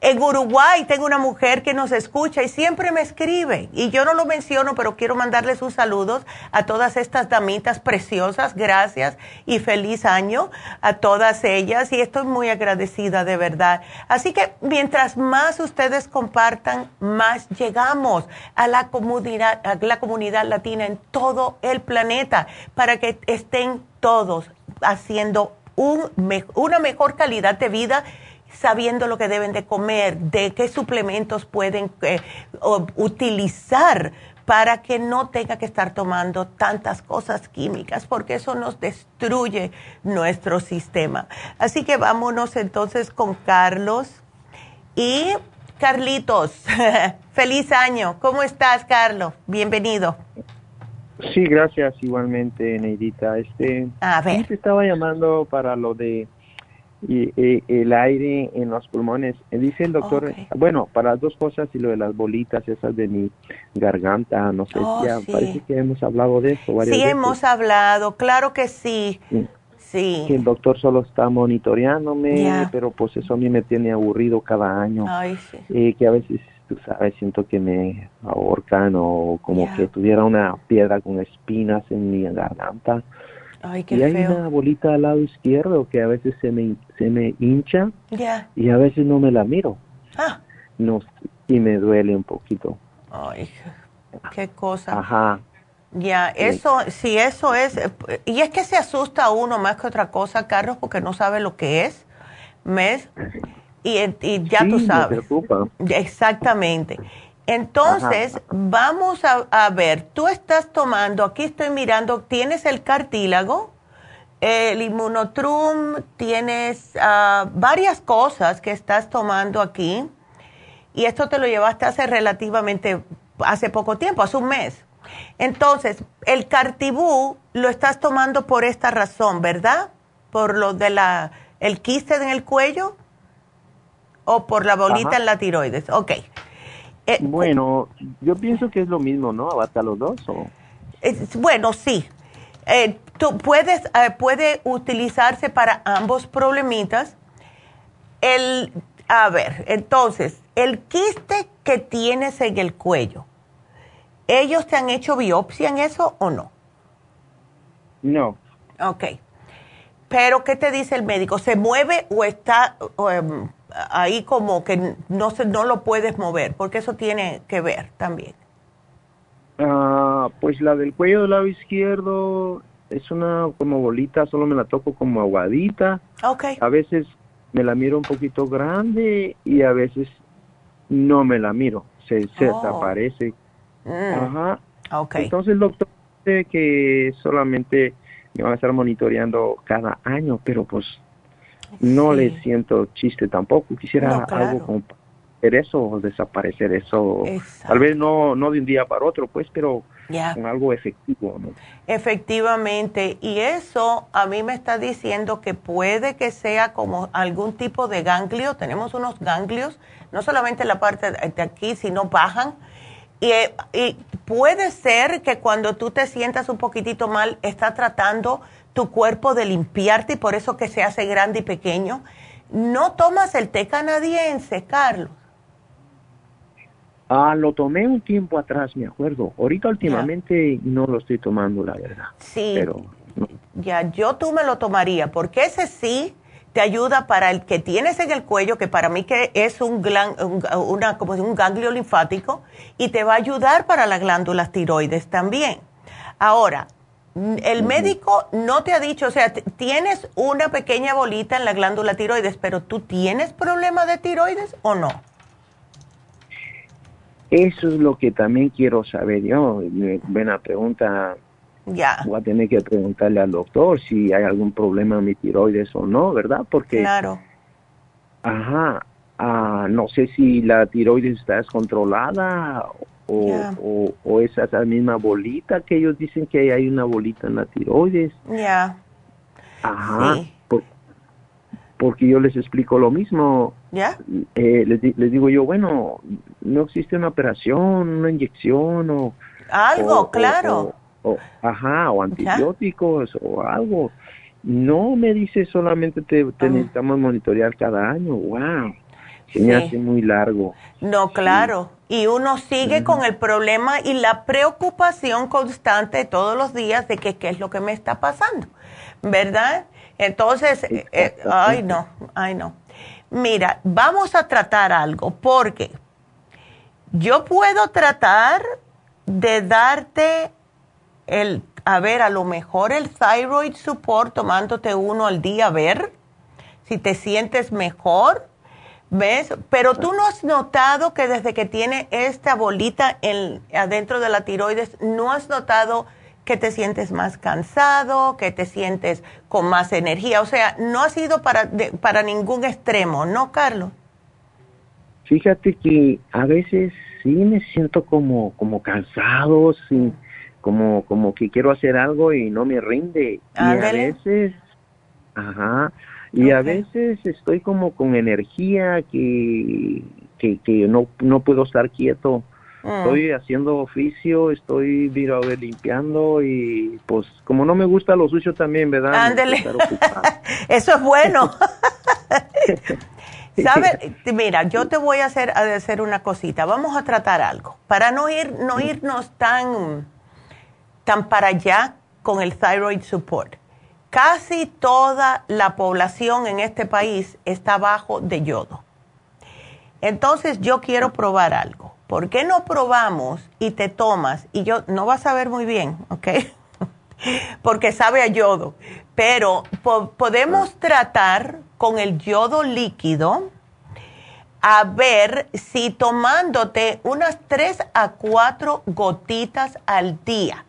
en Uruguay tengo una mujer que nos escucha y siempre me escribe. Y yo no lo menciono, pero quiero mandarles un saludo a todas estas damitas preciosas. Gracias y feliz año a todas ellas. Y estoy muy agradecida de verdad. Así que mientras más ustedes compartan, más llegamos a la comunidad, a la comunidad latina en todo el planeta para que estén todos haciendo un, una mejor calidad de vida sabiendo lo que deben de comer, de qué suplementos pueden eh, utilizar para que no tenga que estar tomando tantas cosas químicas, porque eso nos destruye nuestro sistema. Así que vámonos entonces con Carlos. Y Carlitos, feliz año. ¿Cómo estás, Carlos? Bienvenido. Sí, gracias igualmente, Neidita. Este, A ver. Te estaba llamando para lo de y, el aire en los pulmones. Dice el doctor, bueno, para las dos cosas y lo de las bolitas esas de mi garganta, no sé, oh, ya parece que hemos hablado de eso. sí, hemos hablado, claro que sí. sí. Que el doctor solo está monitoreándome, pero pues eso a mí me tiene aburrido cada año. Ay, sí. que a veces, tú sabes, siento que me ahorcan o como que tuviera una piedra con espinas en mi garganta y hay una bolita al lado izquierdo que a veces se me, se me hincha y a veces no me la miro. Ah. No, y me duele un poquito. Ay, qué cosa. Ajá. Ya, eso, si eso es, y es que se asusta uno más que otra cosa, Carlos, porque no sabe lo que es, ¿ves? Y, ya tú sabes. Me preocupa. Exactamente. Entonces, vamos a, ver, tú estás tomando, aquí estoy mirando, tienes el cartílago, el inmunotrum, tienes ah, varias cosas que estás tomando aquí, y esto te lo llevaste hace relativamente, hace poco tiempo, hace un mes. Entonces, el cartibú lo estás tomando por esta razón, ¿verdad? Por lo de la, el quiste en el cuello o por la bolita en la tiroides. Ok. Eh, bueno, yo pienso que es lo mismo, ¿no? ¿Hasta los dos? O? bueno, sí. Eh, tú puedes, eh, puede utilizarse para ambos problemitas. El, a ver, entonces, el quiste que tienes en el cuello, ¿ellos te han hecho biopsia en eso o no? No. Ok. Pero, ¿qué te dice el médico? ¿Se mueve o está, em, ahí como que no, se, no lo puedes mover, porque eso tiene que ver también. Ah, pues la del cuello del lado izquierdo es una como bolita, solo me la toco como aguadita. Okay. A veces me la miro un poquito grande y a veces no me la miro, se, se oh. desaparece. Mm. Ajá. Okay. Entonces el doctor dice que solamente me van a estar monitoreando cada año, pero pues no le siento chiste tampoco. Quisiera algo como hacer eso o desaparecer eso. Tal vez no, no de un día para otro, pues, pero con algo efectivo. Efectivamente. Y eso a mí me está diciendo que puede que sea como algún tipo de ganglio. Tenemos unos ganglios, no solamente en la parte de aquí, sino bajan. Y, y puede ser que cuando tú te sientas un poquitito mal, está tratando tu cuerpo de limpiarte y por eso que se hace grande y pequeño. No tomas el té canadiense, Carlos. Ah, lo tomé un tiempo atrás, me acuerdo. Ahorita últimamente no lo estoy tomando, la verdad. Sí. Pero ya, yo tú me lo tomaría, porque ese sí te ayuda para el que tienes en el cuello, que para mí que es un, una, como un ganglio linfático, y te va a ayudar para las glándulas tiroides también. Ahora, el médico no te ha dicho, o sea, tienes una pequeña bolita en la glándula tiroides, pero ¿tú tienes problema de tiroides o no? Eso es lo que también quiero saber yo. Buena pregunta. Ya. Voy a tener que preguntarle al doctor si hay algún problema en mi tiroides o no, ¿verdad? Porque. Claro. Ajá. Ah, no sé si la tiroides está descontrolada o, o, esa, misma bolita que ellos dicen que hay una bolita en la tiroides. Ya. Ajá. porque yo les explico lo mismo. Ya. Eh, les, digo yo, bueno, no existe una operación, una inyección o... Algo, claro. O, ajá, o antibióticos o algo. No me dice solamente te, te necesitamos monitorear cada año. ¡Wow! Se me hace muy largo. No, claro y uno sigue con el problema y la preocupación constante todos los días de que qué es lo que me está pasando, ¿verdad? Entonces, eh, eh, ay no, ay no. Mira, vamos a tratar algo porque yo puedo tratar de darte el, a ver, a lo mejor el thyroid support tomándote uno al día, a ver si te sientes mejor ¿Ves? Pero tú no has notado que desde que tiene esta bolita en, adentro de la tiroides, no has notado que te sientes más cansado, que te sientes con más energía. O sea, no ha sido para, para ningún extremo, ¿no, Carlos? Fíjate que a veces sí me siento como, como cansado, sí, como, como que quiero hacer algo y no me rinde. Y a veces, ajá, y a veces estoy como con energía que, que, que no, no puedo estar quieto. Mm. Estoy haciendo oficio, estoy mira, limpiando y pues como no me gusta lo sucio también, ¿verdad? Ándele. Eso es bueno. ¿Sabes? Mira, yo te voy a hacer, a hacer una cosita. Vamos a tratar algo. Para no, ir, no irnos tan, tan para allá con el thyroid support casi toda la población en este país está bajo de yodo. Entonces yo quiero probar algo. ¿Por qué no probamos y te tomas? Y yo no vas a ver muy bien, ¿ok? Porque sabe a yodo. Pero podemos tratar con el yodo líquido a ver si tomándote unas 3 a 4 gotitas al día,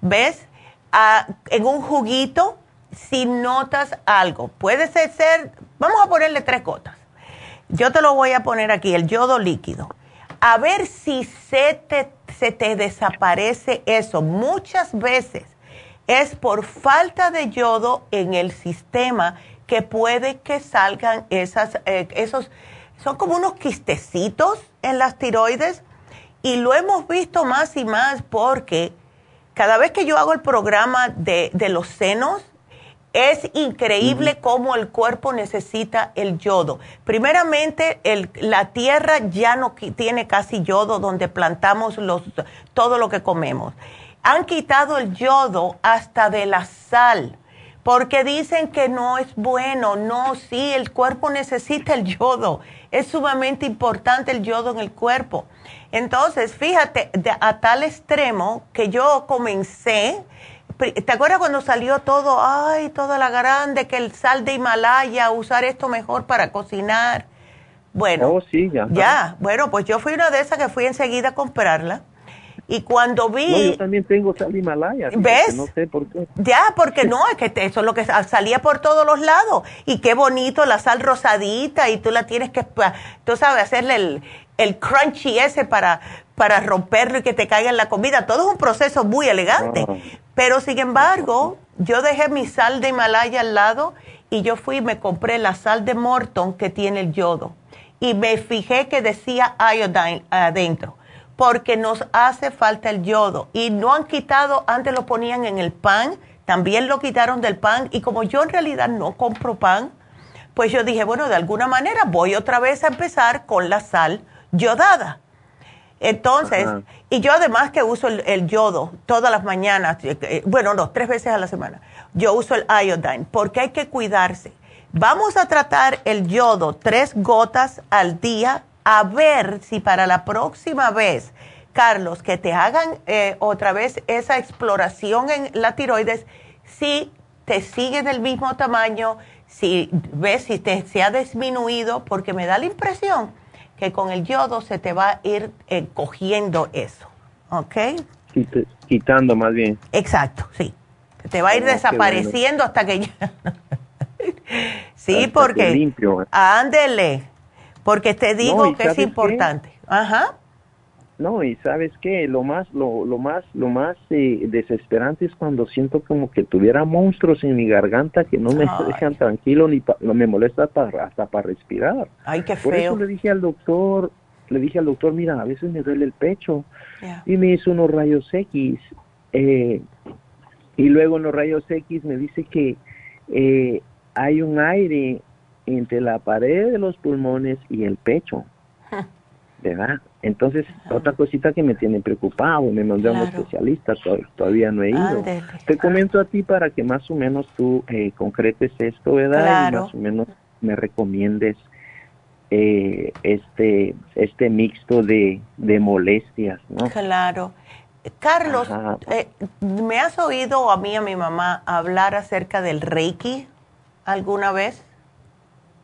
¿ves? en un juguito, si notas algo, puede ser, vamos a ponerle tres gotas. Yo te lo voy a poner aquí, el yodo líquido. A ver si se te, se te desaparece eso. Muchas veces es por falta de yodo en el sistema que puede que salgan esas, eh, esos, son como unos quistecitos en las tiroides y lo hemos visto más y más porque cada vez que yo hago el programa de, los senos, es increíble cómo el cuerpo necesita el yodo. Primeramente, la tierra ya no tiene casi yodo donde plantamos los, todo lo que comemos han quitado el yodo hasta de la sal, porque dicen que no es bueno. No, sí, el cuerpo necesita el yodo. Es sumamente importante el yodo en el cuerpo. Entonces, fíjate, a tal extremo que yo comencé, ¿te acuerdas cuando salió todo, ay, toda la grande, que el sal de Himalaya, usar esto mejor para cocinar? Bueno, oh, sí, ya. ya, bueno, pues yo fui una de esas que fui enseguida a comprarla y cuando vi... yo también tengo sal Himalaya. ¿Ves? No sé por qué. Ya, porque no, es que eso es lo que salía por todos los lados. Y qué bonito la sal rosadita y tú la tienes que, tú sabes, hacerle el, el crunchy ese para, para romperlo y que te caiga en la comida. Todo es un proceso muy elegante. Pero sin embargo, yo dejé mi sal de Himalaya al lado y yo fui y me compré la sal de Morton que tiene el yodo. Y me fijé que decía iodine adentro porque nos hace falta el yodo. Y no han quitado, antes lo ponían en el pan, también lo quitaron del pan. Y como yo en realidad no compro pan, pues yo dije, bueno, de alguna manera voy otra vez a empezar con la sal yodada. Entonces, y yo además que uso el, yodo todas las mañanas, eh, eh, bueno, no, tres veces a la semana, yo uso el iodine porque hay que cuidarse. Vamos a tratar el yodo tres gotas al día a ver si para la próxima vez, Carlos, que te hagan eh, otra vez esa exploración en la tiroides, si te sigue del mismo tamaño, si ves si te, se ha disminuido, porque me da la impresión que con el yodo se te va a ir eh, cogiendo eso, ¿ok? Quitando más bien. Exacto, sí. te va a ir ah, desapareciendo hasta que ya... sí, porque... Limpio. Ándele porque te digo que es importante. Ajá. No, y sabes qué, lo más, lo, lo más, lo más eh, desesperante es cuando siento como que tuviera monstruos en mi garganta que no me dejan tranquilo ni no me molesta para, hasta para respirar. Ay, qué feo. Por eso le dije al doctor, le dije al doctor, mira, a veces me duele el pecho y me hizo unos rayos X eh, y luego en los rayos X me dice que eh, hay un aire entre la pared de los pulmones y el pecho. ¿Verdad? Entonces, otra cosita que me tiene preocupado, me mandé a un especialista, todavía no he ido. Te comento a ti para que más o menos tú eh, concretes esto, ¿verdad? Y más o menos me recomiendes eh, este este mixto de, de molestias, ¿no? Claro. Carlos, eh, ¿me has oído a mí a mi mamá hablar acerca del Reiki alguna vez?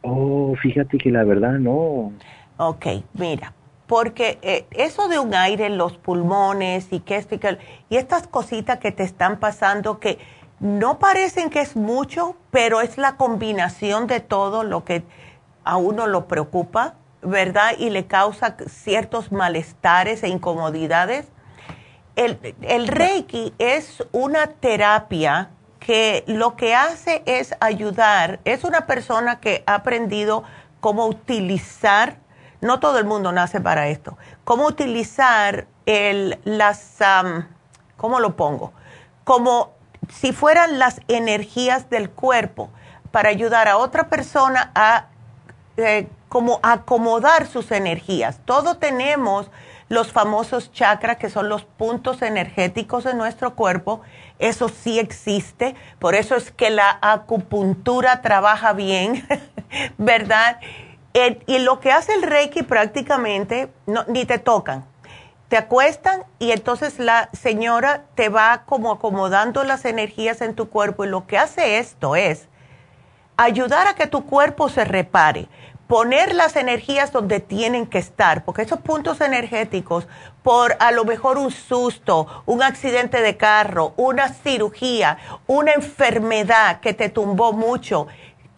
Oh, fíjate que la verdad no. Ok, mira, porque eh, eso de un aire en los pulmones y que esto y que y estas cositas que te están pasando que no parecen que es mucho, pero es la combinación de todo lo que a uno lo preocupa, ¿verdad? Y le causa ciertos malestares e incomodidades. El, el Reiki es una terapia que lo que hace es ayudar, es una persona que ha aprendido cómo utilizar, no todo el mundo nace para esto, cómo utilizar el, las, ¿cómo lo pongo? Como si fueran las energías del cuerpo para ayudar a otra persona a eh, como acomodar sus energías. Todos tenemos los famosos chakras, que son los puntos energéticos de nuestro cuerpo, eso sí existe, por eso es que la acupuntura trabaja bien, ¿verdad? Y lo que hace el Reiki prácticamente, ni te tocan, te acuestan y entonces la señora te va como acomodando las energías en tu cuerpo y lo que hace esto es ayudar a que tu cuerpo se repare, poner las energías donde tienen que estar, porque esos puntos energéticos, por a lo mejor un susto, un accidente de carro, una cirugía, una enfermedad que te tumbó mucho,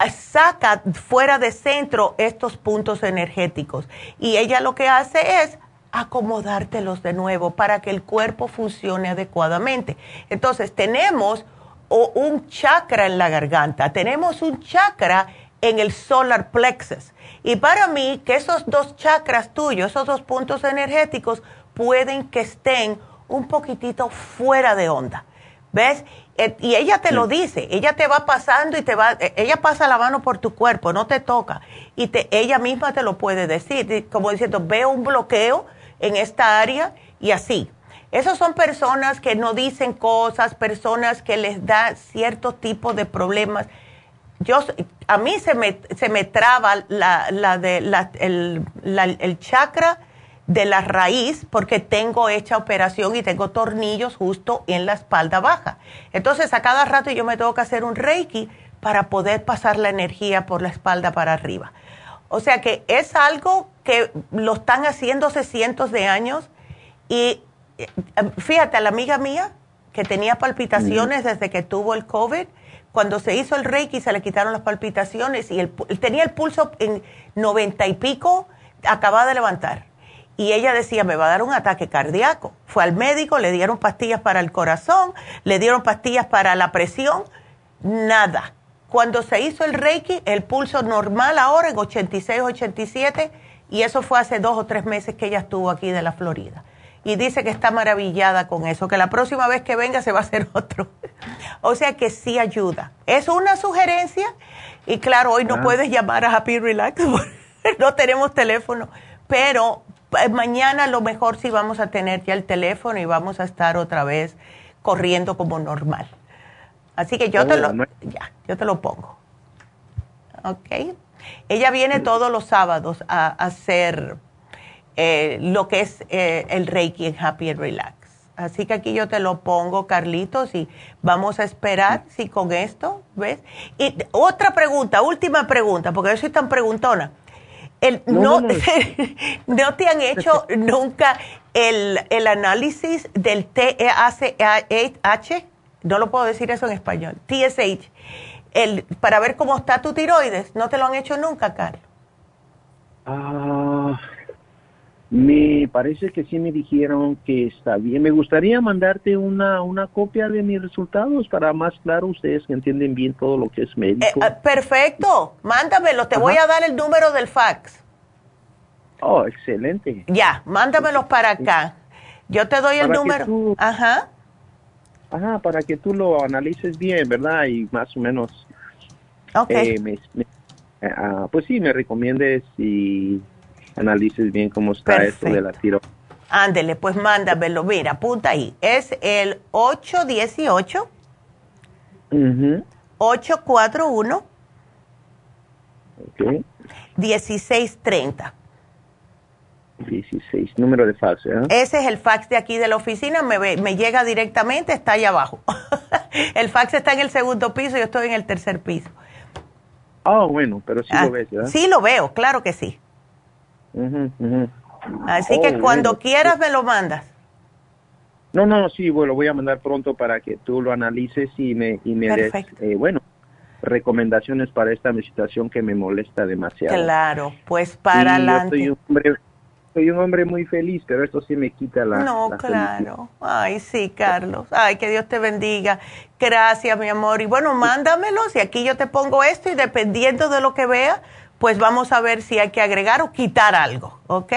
saca fuera de centro estos puntos energéticos. Y ella lo que hace es acomodártelos de nuevo para que el cuerpo funcione adecuadamente. Entonces, tenemos un chakra en la garganta, tenemos un chakra en el solar plexus. Y para mí, que esos dos chakras tuyos, esos dos puntos energéticos, pueden que estén un poquitito fuera de onda. ¿Ves? Eh, y ella te lo dice, ella te va pasando y te va, eh, ella pasa la mano por tu cuerpo, no te toca. Y te, ella misma te lo puede decir, como diciendo, veo un bloqueo en esta área y así. Esas son personas que no dicen cosas, personas que les da cierto tipo de problemas yo, a mí se me, se me traba la, la de, la, el, el chakra de la raíz porque tengo hecha operación y tengo tornillos justo en la espalda baja. Entonces a cada rato yo me tengo que hacer un reiki para poder pasar la energía por la espalda para arriba. O sea que es algo que lo están haciendo hace cientos de años y eh, fíjate, a la amiga mía que tenía palpitaciones desde que tuvo el COVID, cuando se hizo el reiki se le quitaron las palpitaciones y tenía el pulso en noventa y pico, acababa de levantar. Y ella decía, me va a dar un ataque cardíaco. Fue al médico, le dieron pastillas para el corazón, le dieron pastillas para la presión, nada. Cuando se hizo el reiki, el pulso normal ahora en 86, 87, y eso fue hace dos o tres meses que ella estuvo aquí de la Florida y dice que está maravillada con eso, que la próxima vez que venga se va a hacer otro. o sea que sí ayuda. Es una sugerencia y claro, hoy no ah. puedes llamar a Happy Relax, no tenemos teléfono, pero mañana a lo mejor sí vamos a tener ya el teléfono y vamos a estar otra vez corriendo como normal. Así que yo te oh, lo ya, yo te lo pongo. ¿Ok? Ella viene todos los sábados a hacer eh, lo que es eh, el Reiki en Happy and Relax. Así que aquí yo te lo pongo, Carlitos, y vamos a esperar si con esto, ¿ves? Y otra pregunta, última pregunta, porque yo soy tan preguntona. El, no, no, te han hecho nunca el, el análisis del TSH? No lo puedo decir eso en español. TSH. El, para ver cómo está tu tiroides. ¿No te lo han hecho nunca, Carlos? Ah. Me parece que sí me dijeron que está bien. Me gustaría mandarte una, una copia de mis resultados para más claro ustedes que entienden bien todo lo que es médico. Eh, eh, perfecto, mándamelo. Te voy a dar el número del fax. Oh, excelente. Ya, mándamelos para acá. Yo te doy el número. Ajá. Ajá, para que tú lo analices bien, ¿verdad? Y más o menos. Ok. Eh, ah, pues sí, me recomiendes y analices bien cómo está esto de la tiro. Ándele, pues mándamelo. Mira, apunta ahí. Es el 818 841 okay. 1630. 16, número de fax, ¿eh? Ese es el fax de aquí de la oficina, me, me llega directamente, está ahí abajo. el fax está en el segundo piso, yo estoy en el tercer piso. Ah, bueno, pero sí lo ah, ves, ¿verdad? Sí lo veo, claro que sí. Así que oh, cuando quieras me lo mandas. No, no, sí, bueno, lo voy a mandar pronto para que tú lo analices y me, y me des, eh, bueno, recomendaciones para esta situación que me molesta demasiado. Claro, pues para adelante. Soy un, hombre, soy un hombre muy feliz, pero esto sí me quita la. No, claro. Ay, sí, Carlos. Ay, que Dios te bendiga. Gracias, mi amor. Y bueno, mándamelos y aquí yo te pongo esto y dependiendo de lo que vea, pues vamos a ver si hay que agregar o quitar algo, ¿ok?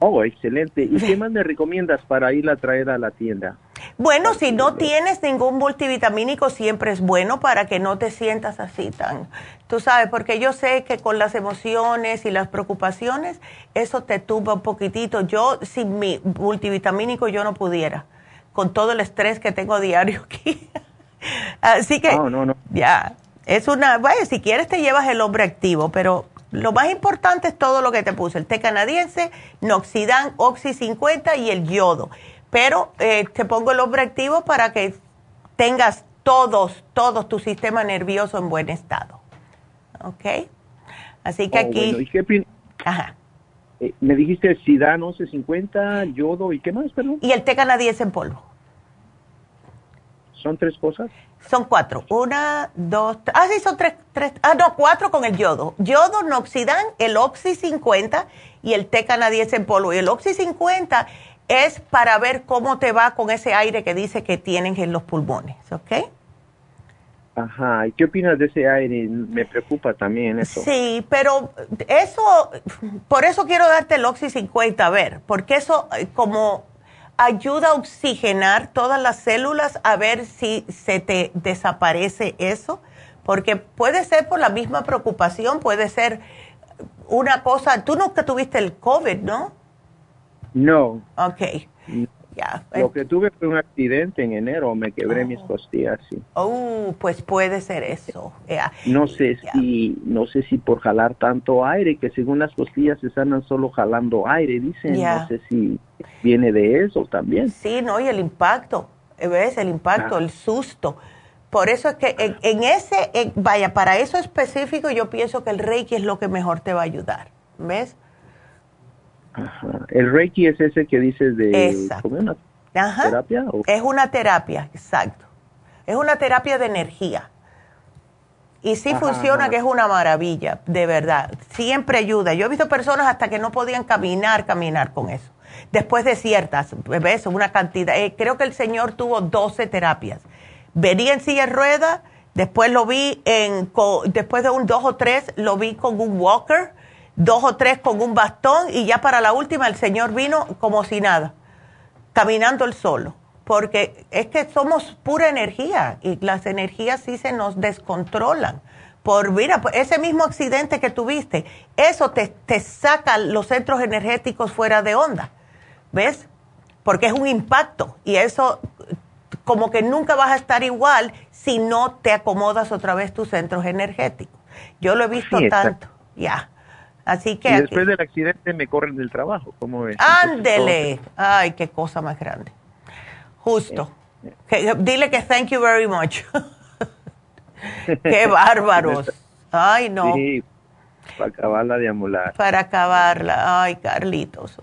Oh, excelente. ¿Y qué más me recomiendas para ir a traer a la tienda? Bueno, si no tienes ningún multivitamínico, siempre es bueno para que no te sientas así tan, tú sabes, porque yo sé que con las emociones y las preocupaciones, eso te tumba un poquitito. Yo, sin mi multivitamínico, yo no pudiera, con todo el estrés que tengo diario aquí. Así que, no, no, no. ya, es una, bueno, si quieres te llevas el hombre activo, pero lo más importante es todo lo que te puse, el té canadiense, Noxidan, Oxy 50 y el yodo. Pero eh, te pongo el hombre activo para que tengas todos, todos tu sistema nervioso en buen estado. ¿Ok? Así que Oh, aquí... bueno, ¿y qué Ajá. eh, me dijiste Sidan 1150, yodo y qué más, perdón. Y el té canadiense en polvo. ¿Son tres cosas? Son cuatro. Una, dos, tres. Ah, sí, son tres, tres. Ah, no, cuatro con el yodo. Yodo, Noxidan, el Oxy 50 y el té canadiense en polvo. Y el Oxy 50 es para ver cómo te va con ese aire que dice que tienen en los pulmones, ¿ok? Ajá, ¿y qué opinas de ese aire? Me preocupa también eso. Sí, pero eso, por eso quiero darte el Oxy 50, a ver, porque eso eh, como ayuda a oxigenar todas las células, a ver si se te desaparece eso, porque puede ser por la misma preocupación, puede ser una cosa, tú nunca tuviste el COVID, ¿no? No, Ok, ya. lo que tuve fue un accidente en enero, me quebré mis costillas. sí. Oh, pues puede ser eso. ya. No sé si, no sé si por jalar tanto aire, que según las costillas se sanan solo jalando aire, dicen. No sé si viene de eso también. Sí, ¿no? Y el impacto, ¿ves? El impacto, Ah. el susto. Por eso es que en, en ese, en- vaya, para eso específico yo pienso que el Reiki es lo que mejor te va a ayudar, ¿ves? Ajá. El Reiki es ese que dices de Exacto. ¿cómo una Ajá. terapia. o- Es una terapia, exacto. Es una terapia de energía. Y sí Ajá, funciona, que es una maravilla, de verdad. Siempre ayuda. Yo he visto personas hasta que no podían caminar, caminar con eso. Después de ciertas, ¿ves? Una cantidad. eh, creo que el señor tuvo 12 terapias. Venía en silla de ruedas, después lo vi en, co- después de un dos o tres, lo vi con un walker, dos o tres con un bastón, y ya para la última el señor vino como si nada caminando el solo, porque es que somos pura energía y las energías sí se nos descontrolan. Por, mira, ese mismo accidente que tuviste, eso te, te saca los centros energéticos fuera de onda, ¿ves? Porque es un impacto y eso como que nunca vas a estar igual si no te acomodas otra vez tus centros energéticos. Yo lo he visto Sí, tanto, ya. Así que... Y aquí- después del accidente me corren del trabajo. ¿Cómo ves? Ándele. Ay, qué cosa más grande. Justo. Que- dile que thank you very much. qué bárbaros. Ay, no. Sí, para acabarla de amular. Para acabarla. Ay, Carlitos.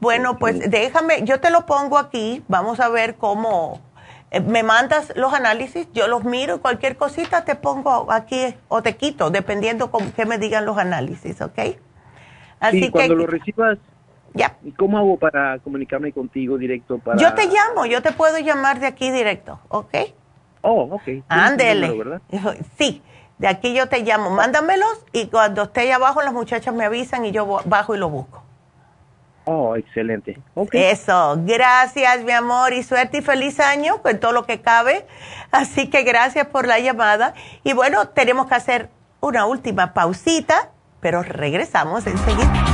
Bueno, pues déjame, yo te lo pongo aquí. Vamos a ver cómo. Eh, Me mandas los análisis, yo los miro y cualquier cosita te pongo aquí o te quito, dependiendo con qué me digan los análisis, ¿ok? Así sí, que cuando lo recibas, Ya. ¿y ¿cómo hago para comunicarme contigo directo? Para... yo te llamo, yo te puedo llamar de aquí directo, ¿ok? Oh, ok. Ándele. Sí, de aquí yo te llamo. Mándamelos y cuando esté ahí abajo las muchachas me avisan y yo bajo y lo busco. Oh, excelente. Ok. Eso, gracias mi amor y suerte y feliz año con todo lo que cabe. Así que gracias por la llamada. Y bueno, tenemos que hacer una última pausita, pero regresamos enseguida.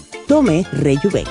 Tome Rejuven.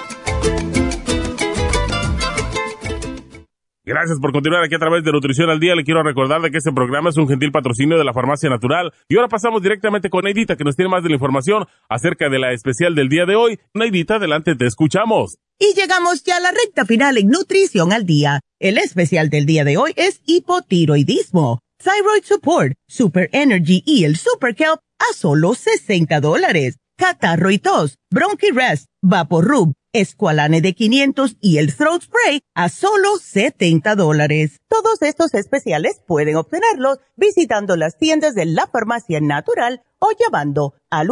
Gracias por continuar aquí a través de Nutrición al Día. Le quiero recordar de que este programa es un gentil patrocinio de la Farmacia Natural. Y ahora pasamos directamente con Neidita, que nos tiene más de la información acerca de la especial del día de hoy. Neidita, adelante, te escuchamos. Y llegamos ya a la recta final en Nutrición al Día. El especial del día de hoy es hipotiroidismo. Thyroid Support, Super Energy y el Super Kelp a solo 60 dólares. Catarro y tos, Bronchi Rest, Vaporub, Esqualane de 500 y el Throat Spray a solo 70 dólares. Todos estos especiales pueden obtenerlos visitando las tiendas de la Farmacia Natural o llamando al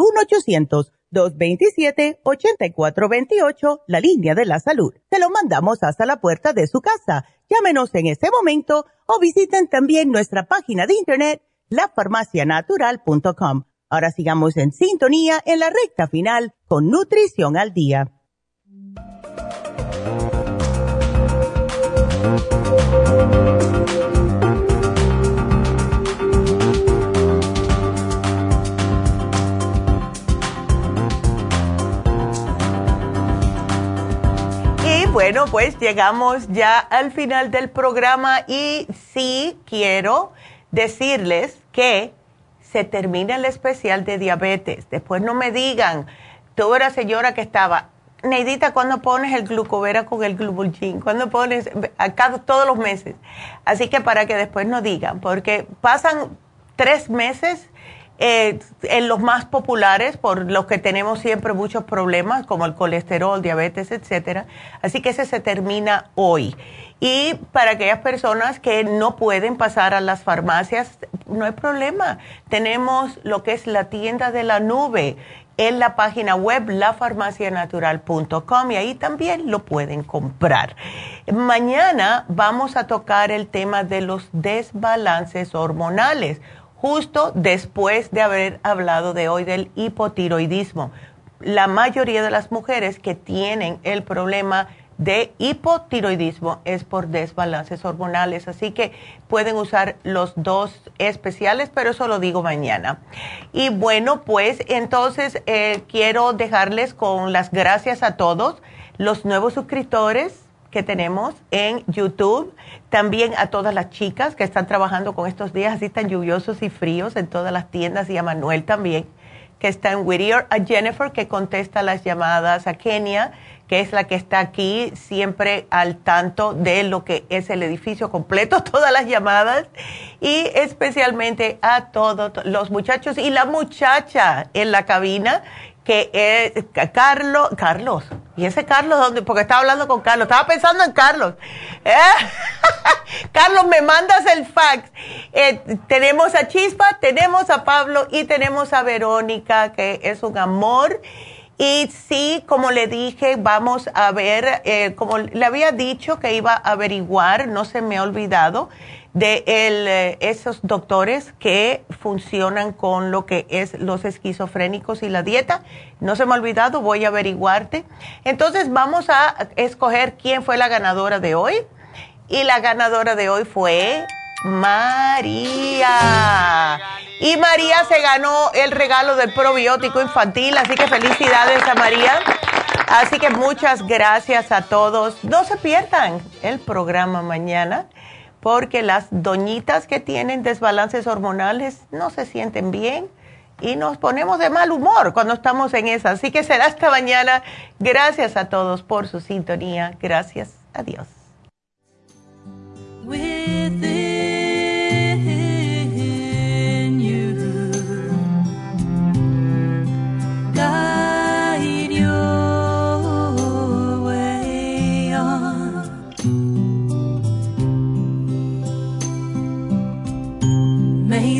1-800-227-8428, la línea de la salud. Se lo mandamos hasta la puerta de su casa. Llámenos en este momento o visiten también nuestra página de internet lafarmacianatural.com. Ahora sigamos en sintonía en la recta final con Nutrición al Día. Y bueno, pues llegamos ya al final del programa y sí quiero decirles que se termina el especial de diabetes. Después no me digan, tú eras señora que estaba, Neidita, ¿cuándo pones el glucovera con el glubulgin? ¿Cuándo pones? Acá todos los meses. Así que para que después no digan, porque pasan tres meses eh, en los más populares, por los que tenemos siempre muchos problemas, como el colesterol, diabetes, etcétera. Así que ese se termina hoy. Y para aquellas personas que no pueden pasar a las farmacias, no hay problema. Tenemos lo que es la tienda de la nube en la página web lafarmacianatural.com y ahí también lo pueden comprar. Mañana vamos a tocar el tema de los desbalances hormonales, justo después de haber hablado de hoy del hipotiroidismo. La mayoría de las mujeres que tienen el problema de hipotiroidismo es por desbalances hormonales, así que pueden usar los dos especiales, pero eso lo digo mañana. Y bueno, pues entonces eh, quiero dejarles con las gracias a todos los nuevos suscriptores que tenemos en YouTube, también a todas las chicas que están trabajando con estos días así tan lluviosos y fríos en todas las tiendas y a Manuel también que está en Whittier, a Jennifer que contesta las llamadas, a Kenia que es la que está aquí siempre al tanto de lo que es el edificio completo, todas las llamadas, y especialmente a todos los muchachos y la muchacha en la cabina, que es Carlos, Carlos, ¿y ese Carlos dónde? Porque estaba hablando con Carlos, estaba pensando en Carlos. ¿Eh? Carlos, me mandas el fax. Eh, tenemos a Chispa, tenemos a Pablo y tenemos a Verónica, que es un amor. Y sí, como le dije, vamos a ver, eh, como le había dicho que iba a averiguar, no se me ha olvidado, de eh, esos doctores que funcionan con lo que es los esquizofrénicos y la dieta. No se me ha olvidado, voy a averiguarte. Entonces vamos a escoger quién fue la ganadora de hoy. Y la ganadora de hoy fue María. Y María se ganó el regalo del probiótico infantil, así que felicidades a María. Así que muchas gracias a todos. No se pierdan el programa mañana porque las doñitas que tienen desbalances hormonales no se sienten bien y nos ponemos de mal humor cuando estamos en esa. Así que será hasta mañana. Gracias a todos por su sintonía. Gracias. Adiós.